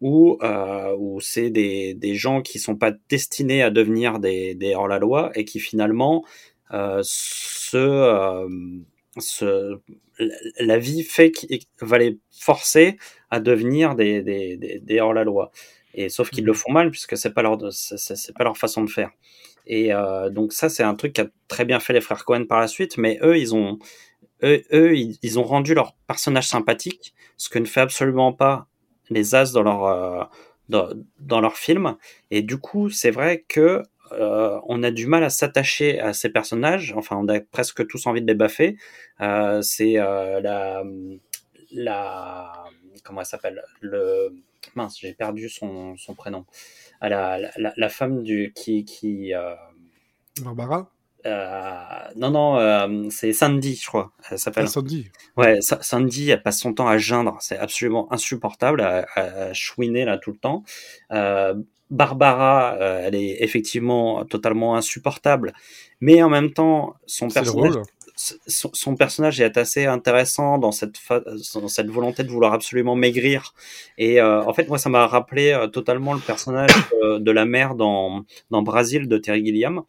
où, euh, où c'est des, des gens qui sont pas destinés à devenir des, des hors-la-loi et qui finalement euh, se, euh, se, la vie fait qu'il va les forcer à devenir des, des, des, hors-la-loi. Et sauf qu'ils le mmh. font mal puisque c'est pas leur c'est pas leur façon de faire. Et euh, donc ça c'est un truc qui a très bien fait les frères Cohen par la suite, mais eux ils ont eux, eux ils, ils ont rendu leur personnage sympathique, ce que ne fait absolument pas les as dans leur euh, dans, dans, leur film. Et du coup c'est vrai que euh, on a du mal à s'attacher à ces personnages. Enfin on a presque tous envie de les baffer. Euh, c'est euh, la la comment elle s'appelle? Le mince j'ai perdu son, son prénom. Ah, la, la, la, femme du qui qui euh, Barbara? Non, non, euh, c'est Sandy, je crois. Elle s'appelle. Ah, Sandy. Ouais, Sandy, elle passe son temps à geindre. C'est absolument insupportable à, à, chouiner là tout le temps. Euh, Barbara, euh, elle est effectivement totalement insupportable, mais en même temps, son personnage, son, son, personnage est assez intéressant dans cette dans cette volonté de vouloir absolument maigrir. Et euh, en fait, moi, ça m'a rappelé totalement le personnage de la mère dans dans Brésil de Terry Gilliam.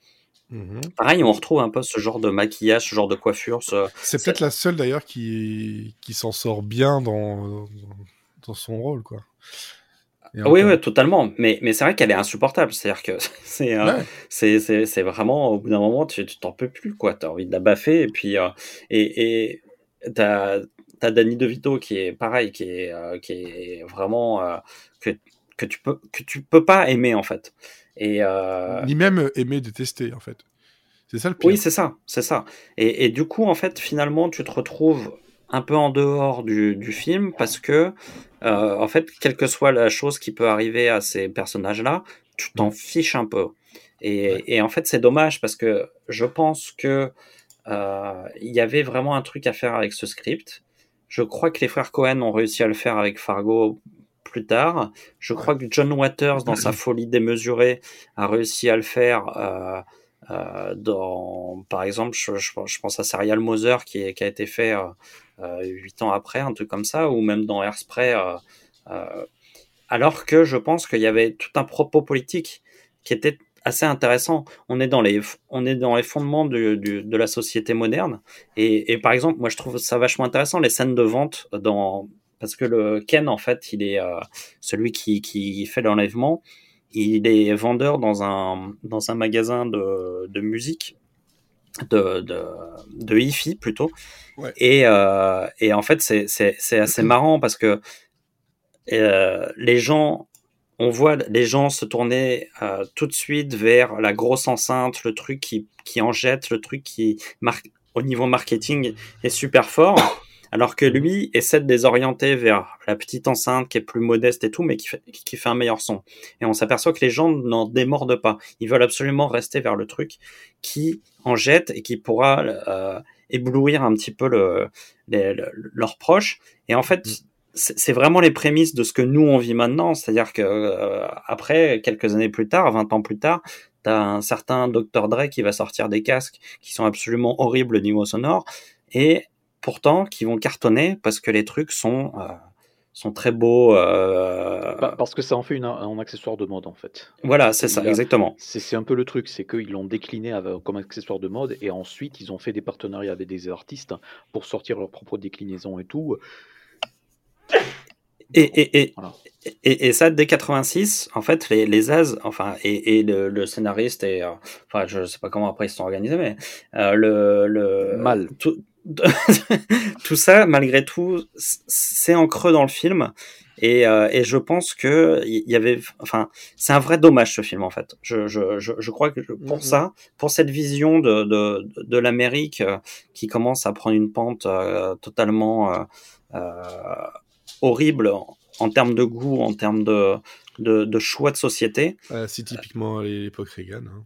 Mmh Pareil, on retrouve un peu ce genre de maquillage, ce genre de coiffure. Ce... C'est peut-être la seule d'ailleurs qui, qui s'en sort bien dans, dans son rôle, quoi. oui, oui, totalement. Mais, mais c'est vrai qu'elle est insupportable. C'est-à-dire que <laughs> c'est euh, c'est c'est vraiment, au bout d'un moment, tu t'en peux plus, quoi. T'as envie de la baffer. Et puis, euh, et, et t'as as Danny DeVito qui est pareil, qui est, euh, qui est vraiment, euh, que, que, tu peux, que tu peux pas aimer, en fait. Et euh... Ni même aimer détester, en fait. C'est ça le pire. Oui, c'est ça, c'est ça. Et, et, du coup, en fait, finalement, tu te retrouves un peu en dehors du, du film parce que, euh, en fait, quelle que soit la chose qui peut arriver à ces personnages-là, tu t'en fiches un peu. Et, ouais. et en fait, c'est dommage parce que je pense que euh, il y avait vraiment un truc à faire avec ce script. Je crois que les frères Cohen ont réussi à le faire avec Fargo plus tard. Je crois que John Waters, dans sa <clears throat> folie démesurée, a réussi à le faire. Euh, euh, dans, par exemple, je, je, je, pense à Serial Mother qui, est, qui a été fait euh, huit ans après, un truc comme ça, ou même dans Airspray. Alors que je pense qu'il y avait tout un propos politique qui était assez intéressant. On est dans les, on est dans les fondements du, du, de la société moderne. Et, et, par exemple, moi, je trouve ça vachement intéressant les scènes de vente dans parce que le Ken en fait il est euh, celui qui, qui fait l'enlèvement il est vendeur dans un dans un magasin de, de musique de de, de hi-fi plutôt ouais. et euh, et en fait c'est c'est c'est assez marrant parce que les gens on voit les gens se tourner euh, tout de suite vers la grosse enceinte, le truc qui, qui en jette, le truc qui, marque au niveau marketing, est super fort, alors que lui essaie de les orienter vers la petite enceinte qui est plus modeste et tout, mais qui fait, qui fait un meilleur son. Et on s'aperçoit que les gens n'en démordent pas. Ils veulent absolument rester vers le truc qui en jette et qui pourra euh, éblouir un petit peu le, leurs proches. Et en fait, c'est vraiment les prémices de ce que nous on vit maintenant. C'est-à-dire que euh, après, quelques années plus tard, 20 ans plus tard, t'as un certain Dr Dre qui va sortir des casques qui sont absolument horribles au niveau sonore et pourtant qui vont cartonner parce que les trucs sont euh, sont très beaux. Euh... Parce que ça en fait une, un accessoire de mode en fait. Voilà, c'est ça, exactement. C'est un peu le truc, c'est qu'ils l'ont décliné comme accessoire de mode et ensuite ils ont fait des partenariats avec des artistes pour sortir leurs propres déclinaisons et tout. Et, et, et, et, et, ça, dès 86, en fait, les, les As, enfin, et, et le, scénariste, et, euh, enfin, je sais pas comment après ils se sont organisés, mais euh, le, le. Mal. Tout, <laughs> tout ça, malgré tout, c'est en creux dans le film. Et, euh, et je pense que il y avait, enfin, c'est un vrai dommage ce film en fait. Je, je, je, je crois que pour mhm. ça, pour cette vision de, de, de l'Amérique euh, qui commence à prendre une pente euh, totalement horrible en, termes de goût, en termes de, de, de, choix de société. c'est typiquement l'époque Reagan. Hein.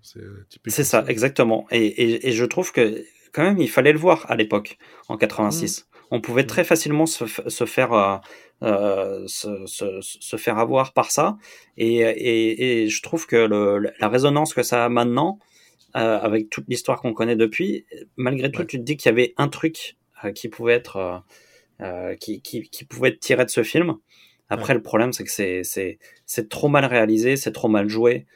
C'est ça, exactement. Et, et, et, je trouve que quand même, il fallait le voir à l'époque, en 86. Mmh. On pouvait très facilement se, se faire euh, euh, se, se, se, faire avoir par ça. Et, et, et je trouve que le, la résonance que ça a maintenant, euh, avec toute l'histoire qu'on connaît depuis, malgré tout, tu te dis qu'il y avait un truc qui pouvait être qui, qui, qui, pouvait être tiré de ce film. Après, le problème, c'est que c'est, trop mal réalisé, c'est trop mal joué,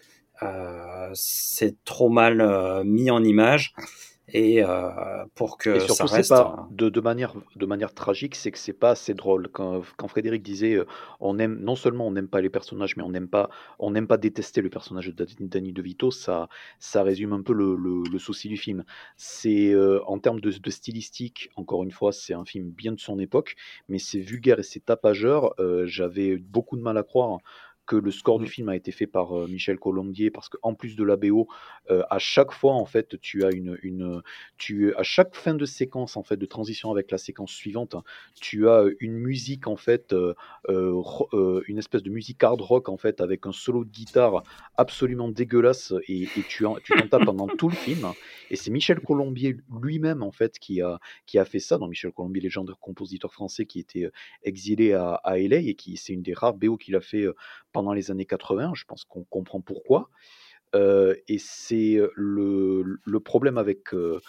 c'est trop mal mis en image et euh, pour que surtout, ça reste pas de, de, manière de manière tragique c'est que c'est pas assez drôle. Quand, quand Frédéric disait euh, on aime non seulement on n'aime pas les personnages mais on n'aime pas on n'aime pas détester le personnage de Danny DeVito ça ça résume un peu le, le, le souci du film. C'est euh, en termes de, de, stylistique encore une fois c'est un film bien de son époque mais c'est vulgaire et c'est tapageur. J'avais beaucoup de mal à croire que le score du film a été fait par euh, Michel Colombier parce qu'en plus de la BO, euh, à chaque fois en fait, tu as une, une, tu à chaque fin de séquence en fait de transition avec la séquence suivante, tu as une musique en fait, euh, une espèce de musique hard rock en fait avec un solo de guitare absolument dégueulasse et, et tu en, tu t'en tapes pendant tout le film. Et c'est Michel Colombier lui-même en fait qui a qui a fait ça. Dans Michel Colombier, légende compositeur français qui était exilé à, à et qui c'est une des rares BO qu'il a fait pendant les années 80. Je pense qu'on comprend pourquoi. Euh, et c'est le, le, problème avec, euh,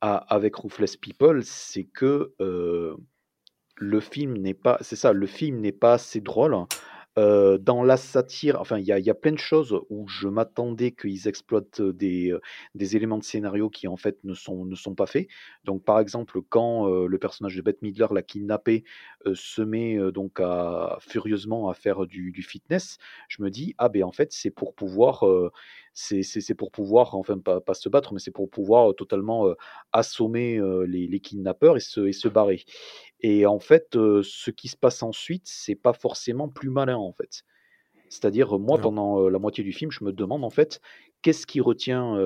avec Roofless People, c'est que euh, le film n'est pas, c'est ça, le film n'est pas assez drôle dans la satire, enfin, il y a, plein de choses où je m'attendais qu'ils exploitent des, éléments de scénario qui en fait ne sont, pas faits. Donc, par exemple, quand le personnage de Bette Midler l'a kidnappé se met donc à, furieusement à faire du, du, fitness, je me dis ah ben en fait c'est pour pouvoir c'est pour pouvoir, enfin pas, pas se battre, mais c'est pour pouvoir totalement assommer les, les, kidnappeurs et se, et se barrer. Et en fait, ce qui se passe ensuite, c'est pas forcément plus malin en fait. C'est-à-dire, moi, pendant la moitié du film, je me demande en fait, qu'est-ce qui retient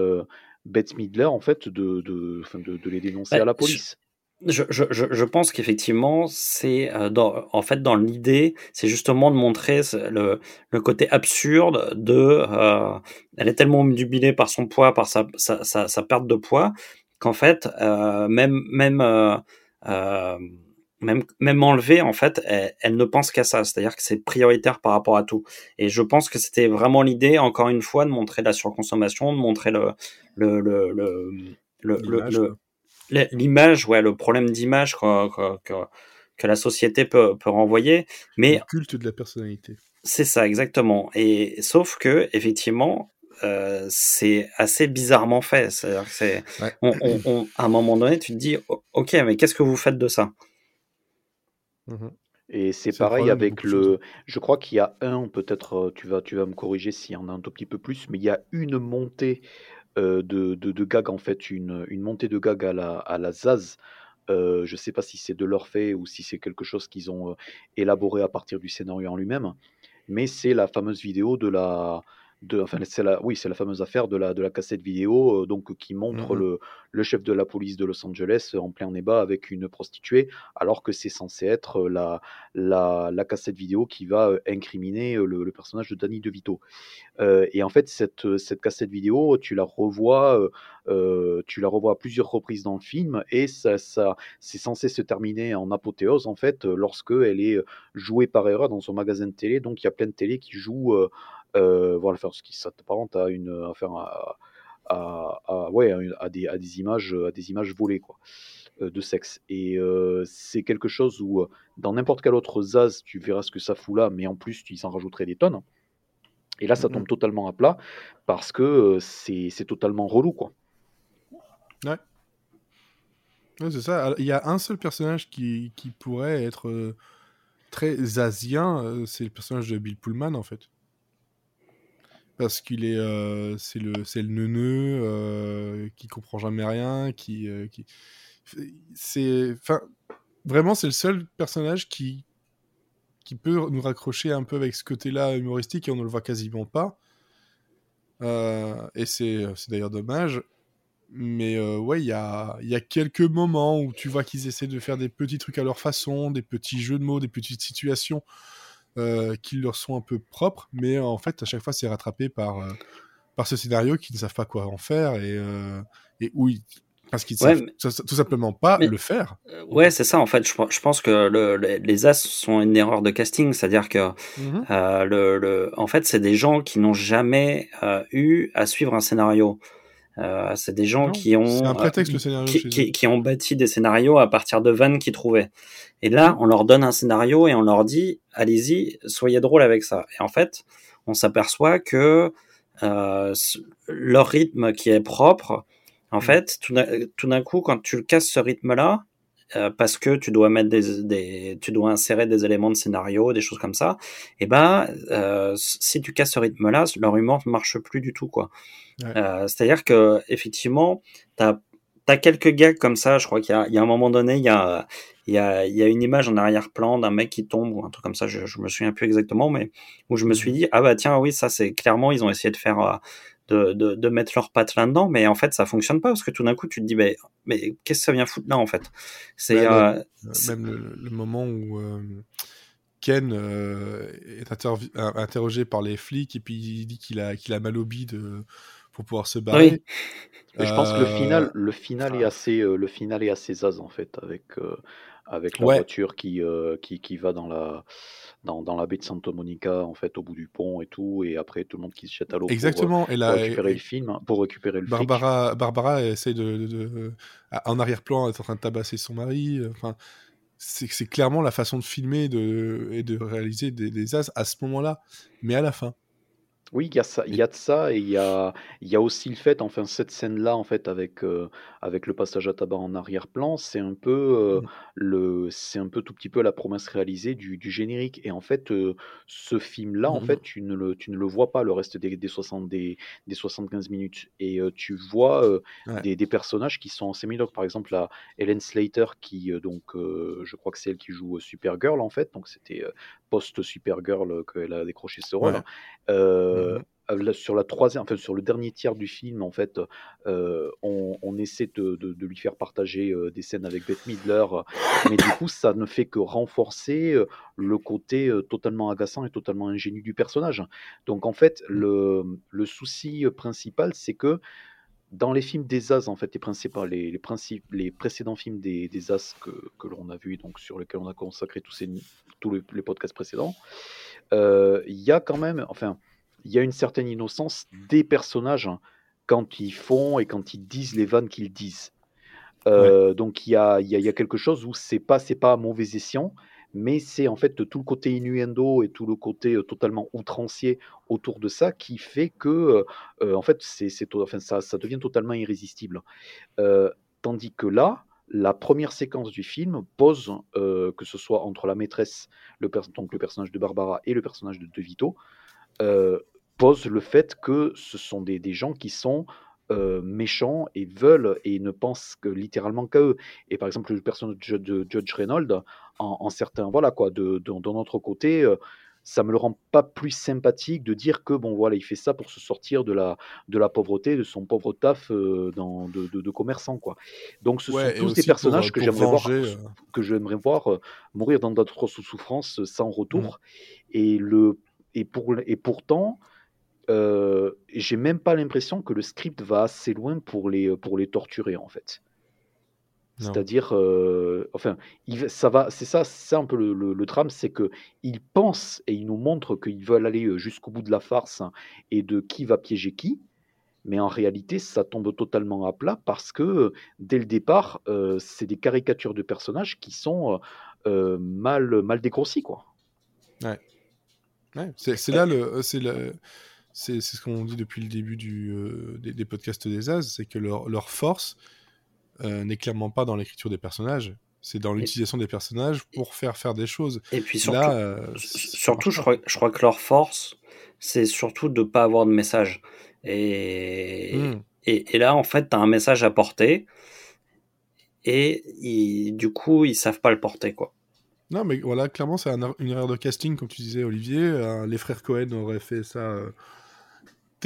Bette Midler en fait de, de, de, de les dénoncer bah, à la police? Je, je, je pense qu'effectivement, c'est dans, en fait dans l'idée, c'est justement de montrer le, le côté absurde de, euh, elle est tellement jubilée par son poids, par sa, sa, sa, sa perte de poids, qu'en fait, euh, même même euh, même, même enlevée, en fait, elle, ne pense qu'à ça. C'est-à-dire que c'est prioritaire par rapport à tout. Et je pense que c'était vraiment l'idée, encore une fois, de montrer la surconsommation, de montrer le, le, le, le, l'image, ouais, le problème d'image que, que, que, la société peut, peut renvoyer. Mais. Le culte de la personnalité. C'est ça, exactement. Et sauf que, effectivement, euh, c'est assez bizarrement fait. C'est-à-dire que c'est, on, on, à un moment donné, tu te dis, ok, mais qu'est-ce que vous faites de ça? Mmh Et c'est pareil avec le. Je crois qu'il y a un, peut-être, tu vas, tu vas me corriger s'il y en a un tout petit peu plus, mais il y a une montée de, de, de en fait, une, une montée de gag à la, à la Zaz. Je ne sais pas si c'est de leur fait ou si c'est quelque chose qu'ils ont élaboré à partir du scénario en lui-même, mais c'est la fameuse vidéo de la, enfin, c'est la, oui, c'est la fameuse affaire de la, de la cassette vidéo, euh, donc qui montre mmh le, le, chef de la police de Los Angeles en plein débat avec une prostituée, alors que c'est censé être la, la, la, cassette vidéo qui va euh, incriminer euh, le, personnage de Danny DeVito. Euh, et en fait, cette, cette cassette vidéo, tu la revois, euh, tu la revois à plusieurs reprises dans le film, et ça, ça, c'est censé se terminer en apothéose en fait, lorsque elle est jouée par erreur dans son magasin de télé. Donc il y a plein de télé qui jouent euh, voilà, faire ce qui s'apparente à une affaire à, à, ouais, à, des, à, des, images, à des images volées quoi, euh, de sexe. Et euh, c'est quelque chose où, dans n'importe quel autre Zaz, tu verras ce que ça fout là, mais en plus, tu s'en rajouterais des tonnes. Et là, ça tombe totalement à plat parce que c'est totalement relou. Quoi. Ouais. ouais c'est ça. Il y a un seul personnage qui, qui pourrait être très zazien, c'est le personnage de Bill Pullman en fait parce qu'il est euh, c'est le c'est le neuneu euh, qui comprend jamais rien qui, euh, qui... c'est enfin vraiment c'est le seul personnage qui qui peut nous raccrocher un peu avec ce côté-là humoristique et on ne le voit quasiment pas. Et c'est d'ailleurs dommage. Mais ouais il y a y a quelques moments où tu vois qu'ils essaient de faire des petits trucs à leur façon des petits jeux de mots des petites situations qui leur sont un peu propres, mais en fait, à chaque fois, c'est rattrapé par, euh, par ce scénario qui ne savent pas quoi en faire et, euh, et où parce qu'ils ne savent tout simplement pas le faire. Ouais, c'est ça en fait. Je, pense que le, les As sont une erreur de casting, c'est-à-dire que mmh le, le, en fait, c'est des gens qui n'ont jamais eu à suivre un scénario. Euh, c'est des gens qui ont prétexte, scénario qui, qui, ont bâti des scénarios à partir de vannes qu'ils trouvaient. Et là, on leur donne un scénario et on leur dit allez-y, soyez drôle avec ça. Et en fait, on s'aperçoit que euh, leur rythme qui est propre, en mm. fait, tout d'un coup, quand tu casses ce rythme-là, euh, parce que tu dois mettre des, des, tu dois insérer des éléments de scénario, des choses comme ça, et eh ben euh, si tu casses ce rythme-là, leur humour ne marche plus du tout quoi. Euh, C'est-à-dire que effectivement, t'as as quelques gags comme ça. Je crois qu'il y, y, a un moment donné, il y a il y a, y a une image en arrière-plan d'un mec qui tombe ou un truc comme ça. Je, je me souviens plus exactement, mais où je me suis mmh. dit ah bah tiens oui ça c'est clairement ils ont essayé de faire euh, de, de, de, mettre leurs pattes là-dedans, mais en fait, ça fonctionne pas parce que tout d'un coup, tu te dis, mais, mais qu'est-ce que ça vient foutre là, en fait? C'est euh, même le, moment où euh, Ken euh, est interrogé par les flics et puis il dit qu'il a, qu'il a mal au bide pour pouvoir se barrer. je pense que le final, le final est assez, le final est assez zaz en fait, avec avec la voiture qui, qui, qui va dans la dans, la baie de Santa Monica, en fait, au bout du pont et tout, et après tout le monde qui se jette à l'eau Exactement. Pour, et là, récupérer le film, hein, pour récupérer le Barbara, Barbara essaie de, en arrière-plan, elle est en train de tabasser son mari. Enfin, c'est clairement la façon de filmer de, et de réaliser des, des as à ce moment-là, mais à la fin. Oui, il y a ça, il y a de ça et il y a, il y a aussi le fait, enfin cette scène-là en fait avec euh, avec le passage à tabac en arrière-plan, c'est un peu euh, mmh. le, c'est un peu tout petit peu la promesse réalisée du, du générique et en fait euh, ce film-là en mmh. fait tu ne le, tu ne le vois pas le reste des, des 60 des, des 75 minutes et tu vois des, des personnages qui sont en semi par exemple la Helen Slater qui donc je crois que c'est elle qui joue Supergirl en fait donc c'était post Supergirl qu'elle a décroché ce rôle. Euh, mmh sur la troisième, enfin sur le dernier tiers du film, en fait, euh, on, essaie de, lui faire partager euh, des scènes avec Beth Midler, mais du coup, ça ne fait que renforcer le côté totalement agaçant et totalement ingénu du personnage. Donc, en fait, mmh. le, le souci principal, c'est que dans les films des As, en fait, les, principaux, les, les, principes, les précédents films des, des As que, que l'on a vus, donc sur lesquels on a consacré tous, ces, tous les, podcasts précédents, il y a quand même, enfin, il y a une certaine innocence des personnages hein, quand ils font et quand ils disent les vannes qu'ils disent. Euh, donc il y a, y a, quelque chose où c'est pas c'est pas mauvais escient, mais c'est en fait tout le côté innuendo et tout le côté euh, totalement outrancier autour de ça qui fait que euh, en fait c'est, enfin, ça, ça devient totalement irrésistible. tandis que là, la première séquence du film pose, que ce soit entre la maîtresse, le, donc le personnage de Barbara et le personnage de De Vito, pose le fait que ce sont des, des gens qui sont méchants et veulent et ne pensent que littéralement qu'à eux. Et par exemple, le personnage de Judge Reynolds, en, certains, voilà quoi, de, de, notre côté, ça me le rend pas plus sympathique de dire que bon voilà il fait ça pour se sortir de la de la pauvreté de son pauvre taf dans, de, de, commerçant quoi donc ce sont tous des personnages que j'aimerais voir que j'aimerais voir mourir dans d'autres souffrances sans retour mmh. et le et pour et pourtant euh, j'ai même pas l'impression que le script va assez loin pour les, pour les torturer en fait. C'est-à-dire, euh, enfin, il, ça va, c'est ça, c'est un peu le, le, drame, c'est que ils pensent et ils nous montrent qu'ils veulent aller euh, jusqu'au bout de la farce hein, et de qui va piéger qui, mais en réalité, ça tombe totalement à plat parce que dès le départ, c'est des caricatures de personnages qui sont mal, mal dégrossis, quoi. Ouais. ouais c'est là le, c'est le c'est ce qu'on dit depuis le début du, euh, des, podcasts des As, c'est que leur, leur force euh, n'est clairement pas dans l'écriture des personnages, c'est dans l'utilisation des personnages pour faire faire des choses. Et puis surtout, Là, euh, surtout je, crois, je crois que leur force, c'est surtout de ne pas avoir de message. Et, hmm. et, et, là, en fait, tu as un message à porter, et du coup, ils savent pas le porter, quoi. Non, mais voilà, clairement, c'est une erreur de casting, comme tu disais, Olivier. les frères Cohen auraient fait ça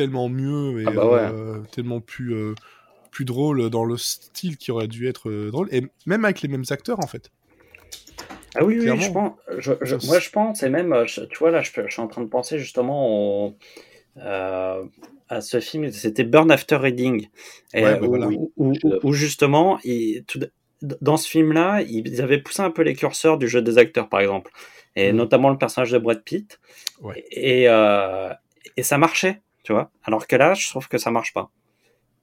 tellement mieux et ah bah euh, tellement plus, euh, plus drôle dans le style qui aurait dû être euh, drôle, et même avec les mêmes acteurs en fait. Ah oui, oui, je pense, moi je pense, et même, tu vois, là, je, suis en train de penser justement à ce film, c'était Burn After Reading, et, bah où, justement, il, dans ce film-là, ils avaient poussé un peu les curseurs du jeu des acteurs, par exemple, et mmh. notamment le personnage de Brad Pitt, et, et ça marchait tu vois. Alors que là, je trouve que ça marche pas.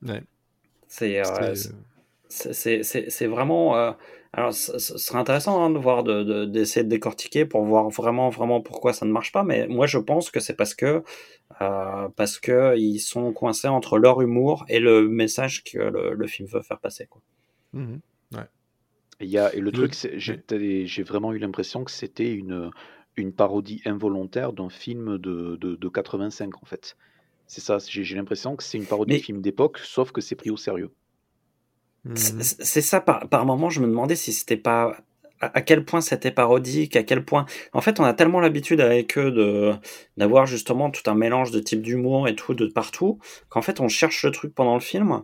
Ouais. C'est euh, c'est vraiment. Euh, alors, ce serait intéressant hein, de voir, d'essayer de, de, décortiquer pour voir vraiment, vraiment pourquoi ça ne marche pas. Mais moi, je pense que c'est parce que euh, parce que ils sont coincés entre leur humour et le message que le, film veut faire passer. Quoi. Mmh ouais. Il y a, et le, truc, j'ai vraiment eu l'impression que c'était une, une parodie involontaire d'un film de, de, de, 85 en fait. C'est ça, j'ai l'impression que c'est une parodie de film d'époque, sauf que c'est pris au sérieux. C'est ça, par, par moment, je me demandais si c'était pas à quel point c'était parodique, à quel point. En fait, on a tellement l'habitude avec eux de d'avoir justement tout un mélange de types d'humour et tout de partout qu'en fait on cherche le truc pendant le film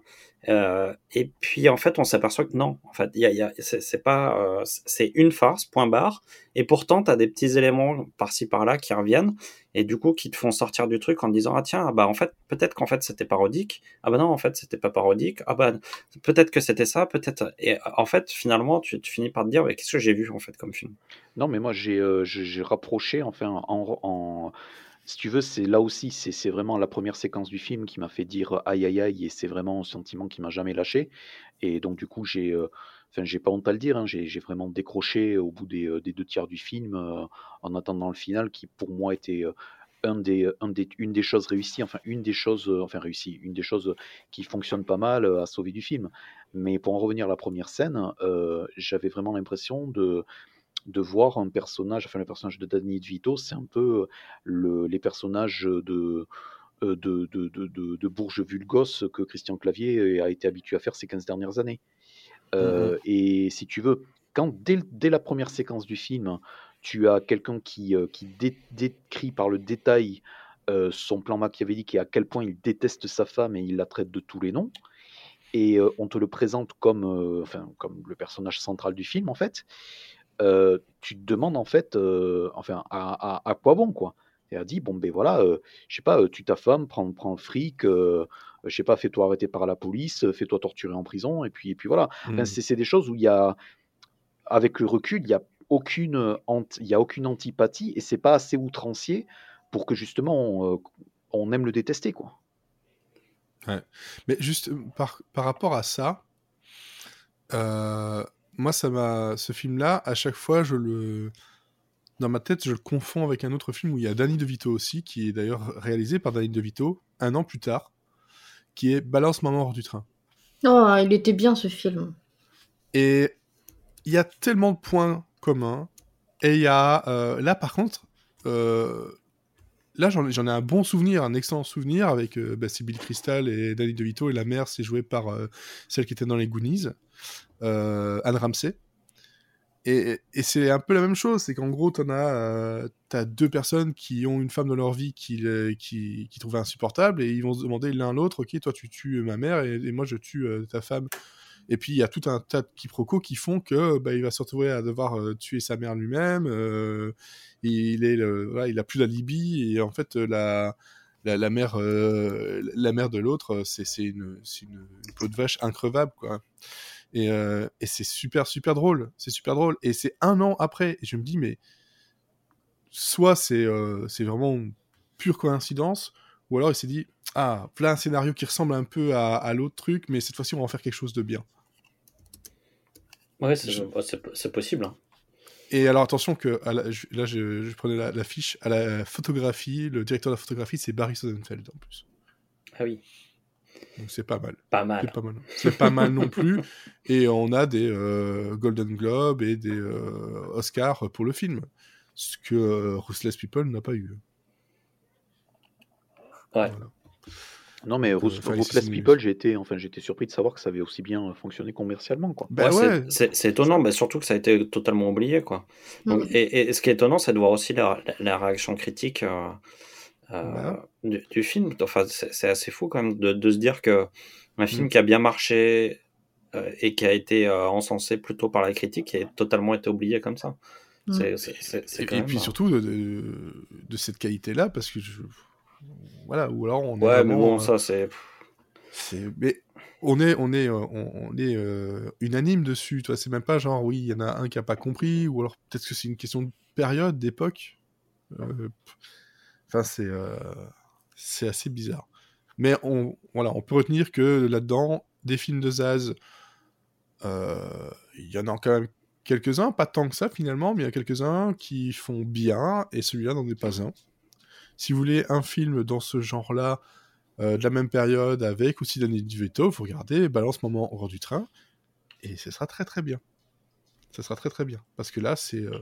euh, et puis en fait, on s'aperçoit que non, en fait, y y a, c'est pas, euh, c'est une farce, point barre. Et pourtant, tu as des petits éléments par-ci par-là qui reviennent et du coup qui te font sortir du truc en te disant ah tiens, bah en fait, peut-être qu'en fait c'était parodique. Ah bah non, en fait c'était pas parodique. Ah bah peut-être que c'était ça, peut-être. Et en fait, finalement, tu, finis par te dire qu'est-ce que j'ai vu en fait comme film? Non, mais moi j'ai euh, j'ai rapproché enfin en, en si tu veux, c'est là aussi, c'est vraiment la première séquence du film qui m'a fait dire aïe aïe aïe, et c'est vraiment un sentiment qui m'a jamais lâché. Et donc, du coup, j'ai, euh, enfin, j'ai pas honte à le dire, hein, j'ai vraiment décroché au bout des, euh, deux tiers du film, euh, en attendant le final, qui pour moi était une des choses réussies, enfin, une des choses, enfin, réussies, une des choses qui fonctionne pas mal à sauver du film. Mais pour en revenir à la première scène, j'avais vraiment l'impression de de voir un personnage, enfin le personnage de Danny DeVito, c'est un peu le, les personnages de, de, de, de, de Bourges Vulgos que Christian Clavier a été habitué à faire ces 15 dernières années. Euh, mmh et si tu veux, quand dès, dès, la première séquence du film, tu as quelqu'un qui, qui décrit par le détail euh, son plan machiavélique et à quel point il déteste sa femme et il la traite de tous les noms, et on te le présente comme, enfin, comme le personnage central du film en fait, euh, tu te demandes en fait, euh, enfin, à, à, quoi bon quoi Et a dit bon ben voilà, euh, je sais pas, tu ta femme, prends, prends le fric, je sais pas, fais-toi arrêter par la police, fais-toi torturer en prison, et puis, et puis voilà. Mmh. c'est des choses où il y a, avec le recul, il y a aucune, il y a aucune antipathie et c'est pas assez outrancier pour que justement on, on aime le détester quoi. Ouais. Mais juste par, par rapport à ça, euh, moi, ça m'a, ce film-là, à chaque fois, je le, dans ma tête, je le confonds avec un autre film où il y a Danny DeVito aussi, qui est d'ailleurs réalisé par Danny DeVito un an plus tard, qui est Balance maman hors du train. Oh, il était bien ce film. Et il y a tellement de points communs. Et il y a euh, là, par contre, euh, là, j'en ai un bon souvenir, un excellent souvenir avec euh, bah, Bill Crystal et Danny DeVito et la mère, c'est joué par euh, celle qui était dans les Goonies, Anne Ramsey. Et, c'est un peu la même chose, c'est qu'en gros, tu as, as, deux personnes qui ont une femme dans leur vie qui, qui, trouvent insupportable et ils vont se demander l'un l'autre, ok, toi tu tues ma mère et, moi je tue ta femme. Et puis il y a tout un tas de quiproquos qui font que bah, il va se retrouver à devoir tuer sa mère lui-même. Euh, il est, voilà, il a plus d'alibi et en fait la mère euh, la mère de l'autre c'est une, une, une, peau de vache increvable quoi. Et, euh, et c'est super super drôle, c'est super drôle. Et c'est un an après et je me dis mais soit c'est c'est vraiment pure coïncidence ou alors il s'est dit ah, plein un scénario qui ressemble un peu à, à l'autre truc, mais cette fois-ci, on va en faire quelque chose de bien. Ouais, c'est possible. Hein. Et alors attention que là je, prenais la, fiche à la photographie, le directeur de la photographie c'est Barry Sonnenfeld en plus. Ah oui. Donc c'est pas mal. Pas mal. C'est pas mal. C'est pas mal non plus. <laughs> Et on a des euh, Golden Globe et des euh, Oscars pour le film, ce que euh, Ruthless People n'a pas eu. Ouais. Non, mais Ruthless People, j'ai été, enfin, j'étais surpris de savoir que ça avait aussi bien fonctionné commercialement. Quoi. Bah ouais, C'est étonnant, mais surtout que ça a été totalement oublié. Quoi. Donc, et, ce qui est étonnant, c'est de voir aussi la, la réaction critique euh, euh, bah du, film. Enfin, c'est assez fou quand même de, de se dire que un film mm. qui a bien marché euh, et qui a été encensé plutôt par la critique a totalement été oublié comme ça. Et, puis surtout de, de cette qualité-là, parce que je voilà, ou alors on ouais, mais bon, euh, ça c'est. Mais on est, on est, euh, on, est euh, unanime dessus. Toi, c'est même pas genre, oui, il y en a un qui a pas compris, ou alors peut-être que c'est une question de période, d'époque. Enfin, c'est, c'est assez bizarre. Mais on, voilà, on peut retenir que là-dedans, des films de Zaz, il y en a quand même quelques-uns, pas tant que ça finalement, mais il y a quelques-uns qui font bien, et celui-là n'en est pas un. Si vous voulez un film dans ce genre-là, euh, de la même période, avec aussi Danny DeVito, vous regardez Balance Moment au du train, et ce sera très très bien. Ça sera très très bien. Parce que là, c'est euh,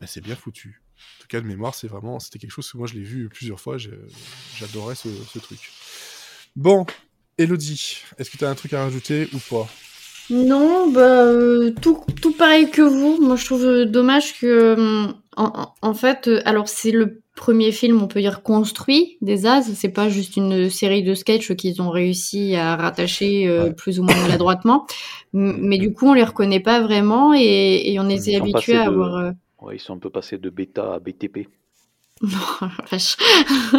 bah, c'est bien foutu. En tout cas, de mémoire, c'est vraiment, c'était quelque chose que moi je l'ai vu plusieurs fois, j'adorais ce, truc. Bon, Elodie, est-ce que tu as un truc à rajouter ou pas? Non, bah, euh, tout, tout pareil que vous. Moi, je trouve dommage que, en, en fait, alors c'est le premier film, on peut dire, construit des As. C'est pas juste une série de sketchs qu'ils ont réussi à rattacher euh, plus ou moins maladroitement. Mais du coup, on les reconnaît pas vraiment et, on était habitué à avoir. Euh, ouais, ils sont un peu passés de bêta à BTP. <laughs> Vache. <laughs>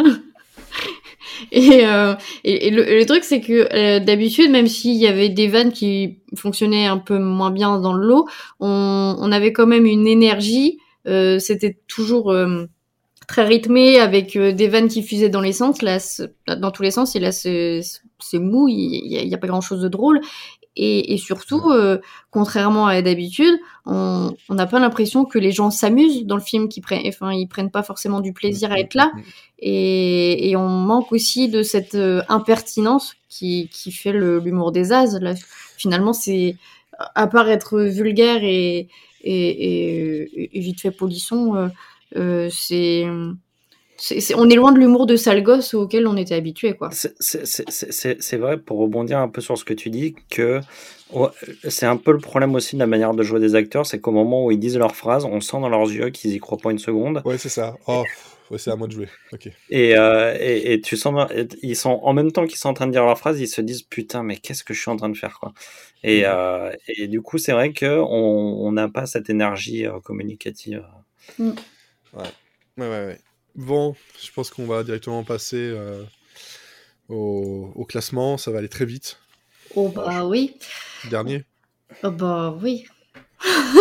Et, euh, et, le, truc, c'est que d'habitude, même s'il y avait des vannes qui fonctionnaient un peu moins bien dans le lot, on, avait quand même une énergie. C'était toujours très rythmé avec euh, des vannes qui fusaient dans les sens, là, dans tous les sens. Et là, c'est mou, il n'y a, pas grand chose de drôle. Et, et surtout, euh, contrairement à d'habitude, on n'a pas l'impression que les gens s'amusent dans le film, qu'ils prennent, enfin, ils prennent pas forcément du plaisir à être là. Et, et on manque aussi de cette euh, impertinence qui, qui fait l'humour des as. Là, finalement, c'est à part être vulgaire et, et, et, vite fait polisson, euh, c'est on est loin de l'humour de sale gosse auquel on était habitué, quoi. C'est vrai, pour rebondir un peu sur ce que tu dis, que c'est un peu le problème aussi de la manière de jouer des acteurs, c'est qu'au moment où ils disent leurs phrases, on sent dans leurs yeux qu'ils y croient pas une seconde. Ouais, c'est ça. Oh, c'est à moi de jouer. Ok. Et, euh, et, tu sens, ils sont en même temps qu'ils sont en train de dire leurs phrases, ils se disent putain, mais qu'est-ce que je suis en train de faire, quoi. Et, mm. euh, et du coup, c'est vrai que on n'a pas cette énergie communicative. Mm. Ouais. Ouais, ouais, ouais. Bon, je pense qu'on va directement passer euh, au, au, classement. Ça va aller très vite. Oh, bah oui. Dernier Oh, bah oui. ah,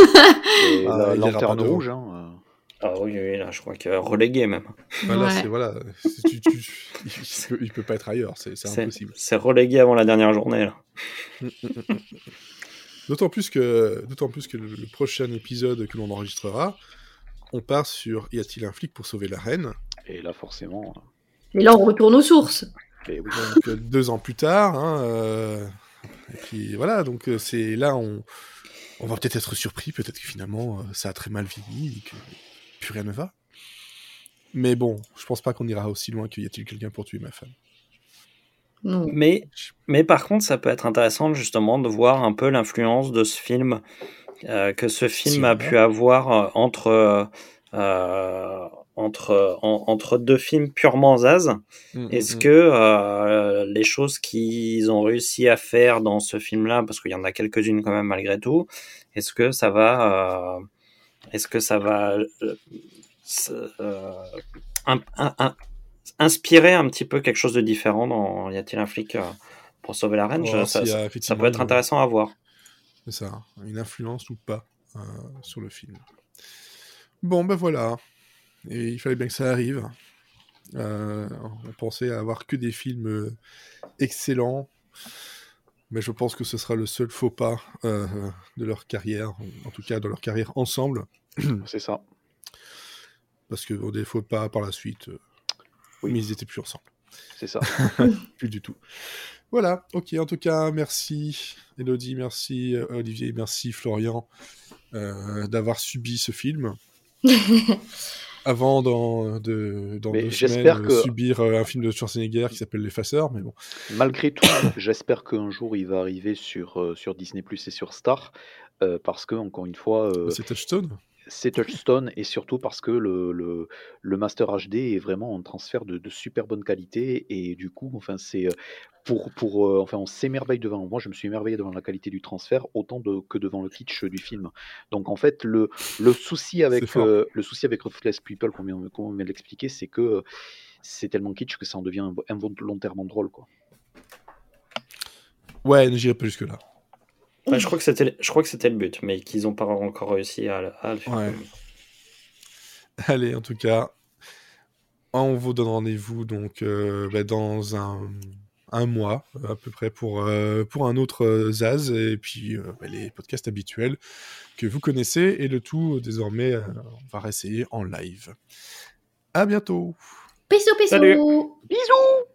la lanterne rouge. Hein. Ah oui, oui, là, je crois que relégué même. Voilà, ouais. c'est voilà. Tu, tu, il, peut, il, peut, pas être ailleurs, c'est impossible. C'est relégué avant la dernière journée là. D'autant plus que, d'autant plus que le, le, prochain épisode que l'on enregistrera, on part sur Y a-t-il un flic pour sauver la reine? Et là, forcément. Mais là, on retourne aux sources. Et oui. Donc, euh, deux ans plus tard, hein, euh... et puis voilà, donc euh, c'est là, on, on va peut-être être surpris, peut-être que finalement, ça a très mal vieilli et que plus rien ne va. Mais bon, je pense pas qu'on ira aussi loin qu'il y a-t-il quelqu'un pour tuer ma femme. Mais, mais par contre, ça peut être intéressant justement de voir un peu l'influence de ce film, euh, que ce film a pu avoir euh, entre, euh, entre, entre deux films purement zaz. Mmh, mmh, Est-ce mmh. que les choses qu'ils ont réussi à faire dans ce film-là, parce qu'il y en a quelques-unes quand même malgré tout, est-ce que ça va, est-ce que ça va un, un, inspirer un petit peu quelque chose de différent dans Y a-t-il un flic euh, pour sauver la reine? Ça, peut être intéressant à voir. C'est ça, une influence ou pas euh, sur le film. Bon, ben voilà. Et il fallait bien que ça arrive. Euh, on pensait avoir que des films excellents. Mais je pense que ce sera le seul faux pas de leur carrière, en tout cas de leur carrière ensemble. <clears throat> C'est ça. Parce que bon, des faux pas par la suite, oui. mais ils étaient plus ensemble. C'est ça. <laughs> <laughs> plus du tout. Voilà, ok, en tout cas, merci Elodie, merci euh, Olivier, merci Florian euh, d'avoir subi ce film. <laughs> Avant, dans, de, dans deux semaines, que... subir euh, un film de Schwarzenegger qui s'appelle L'Effaceur, mais bon. Malgré tout, <coughs> j'espère qu'un jour il va arriver sur, sur Disney Plus et sur Star, parce que, encore une fois. C'est Touchstone c'est Touchstone et surtout parce que le, le, Master HD est vraiment un transfert de, super bonne qualité et du coup, enfin, c'est euh, pour, pour euh, enfin, on s'émerveille devant. Moi, je me suis émerveillé devant la qualité du transfert autant de, que devant le kitsch du film. Donc, en fait, le, le souci avec euh, le souci avec Ruthless People, comme on vient de l'expliquer, c'est que c'est tellement kitsch que ça en devient involontairement drôle, quoi. Ouais, ne j'irai pas jusque là je crois que c'était, je crois que c'était le but, mais qu'ils n'ont pas encore réussi à, le faire. <laughs> Allez, en tout cas, on vous donne rendez-vous donc euh, bah, dans un, un, mois à peu près pour, euh, pour un autre euh, Zaz et puis bah, les podcasts habituels que vous connaissez et le tout désormais on va réessayer en live. À bientôt. Bisous, bisous. Bisous.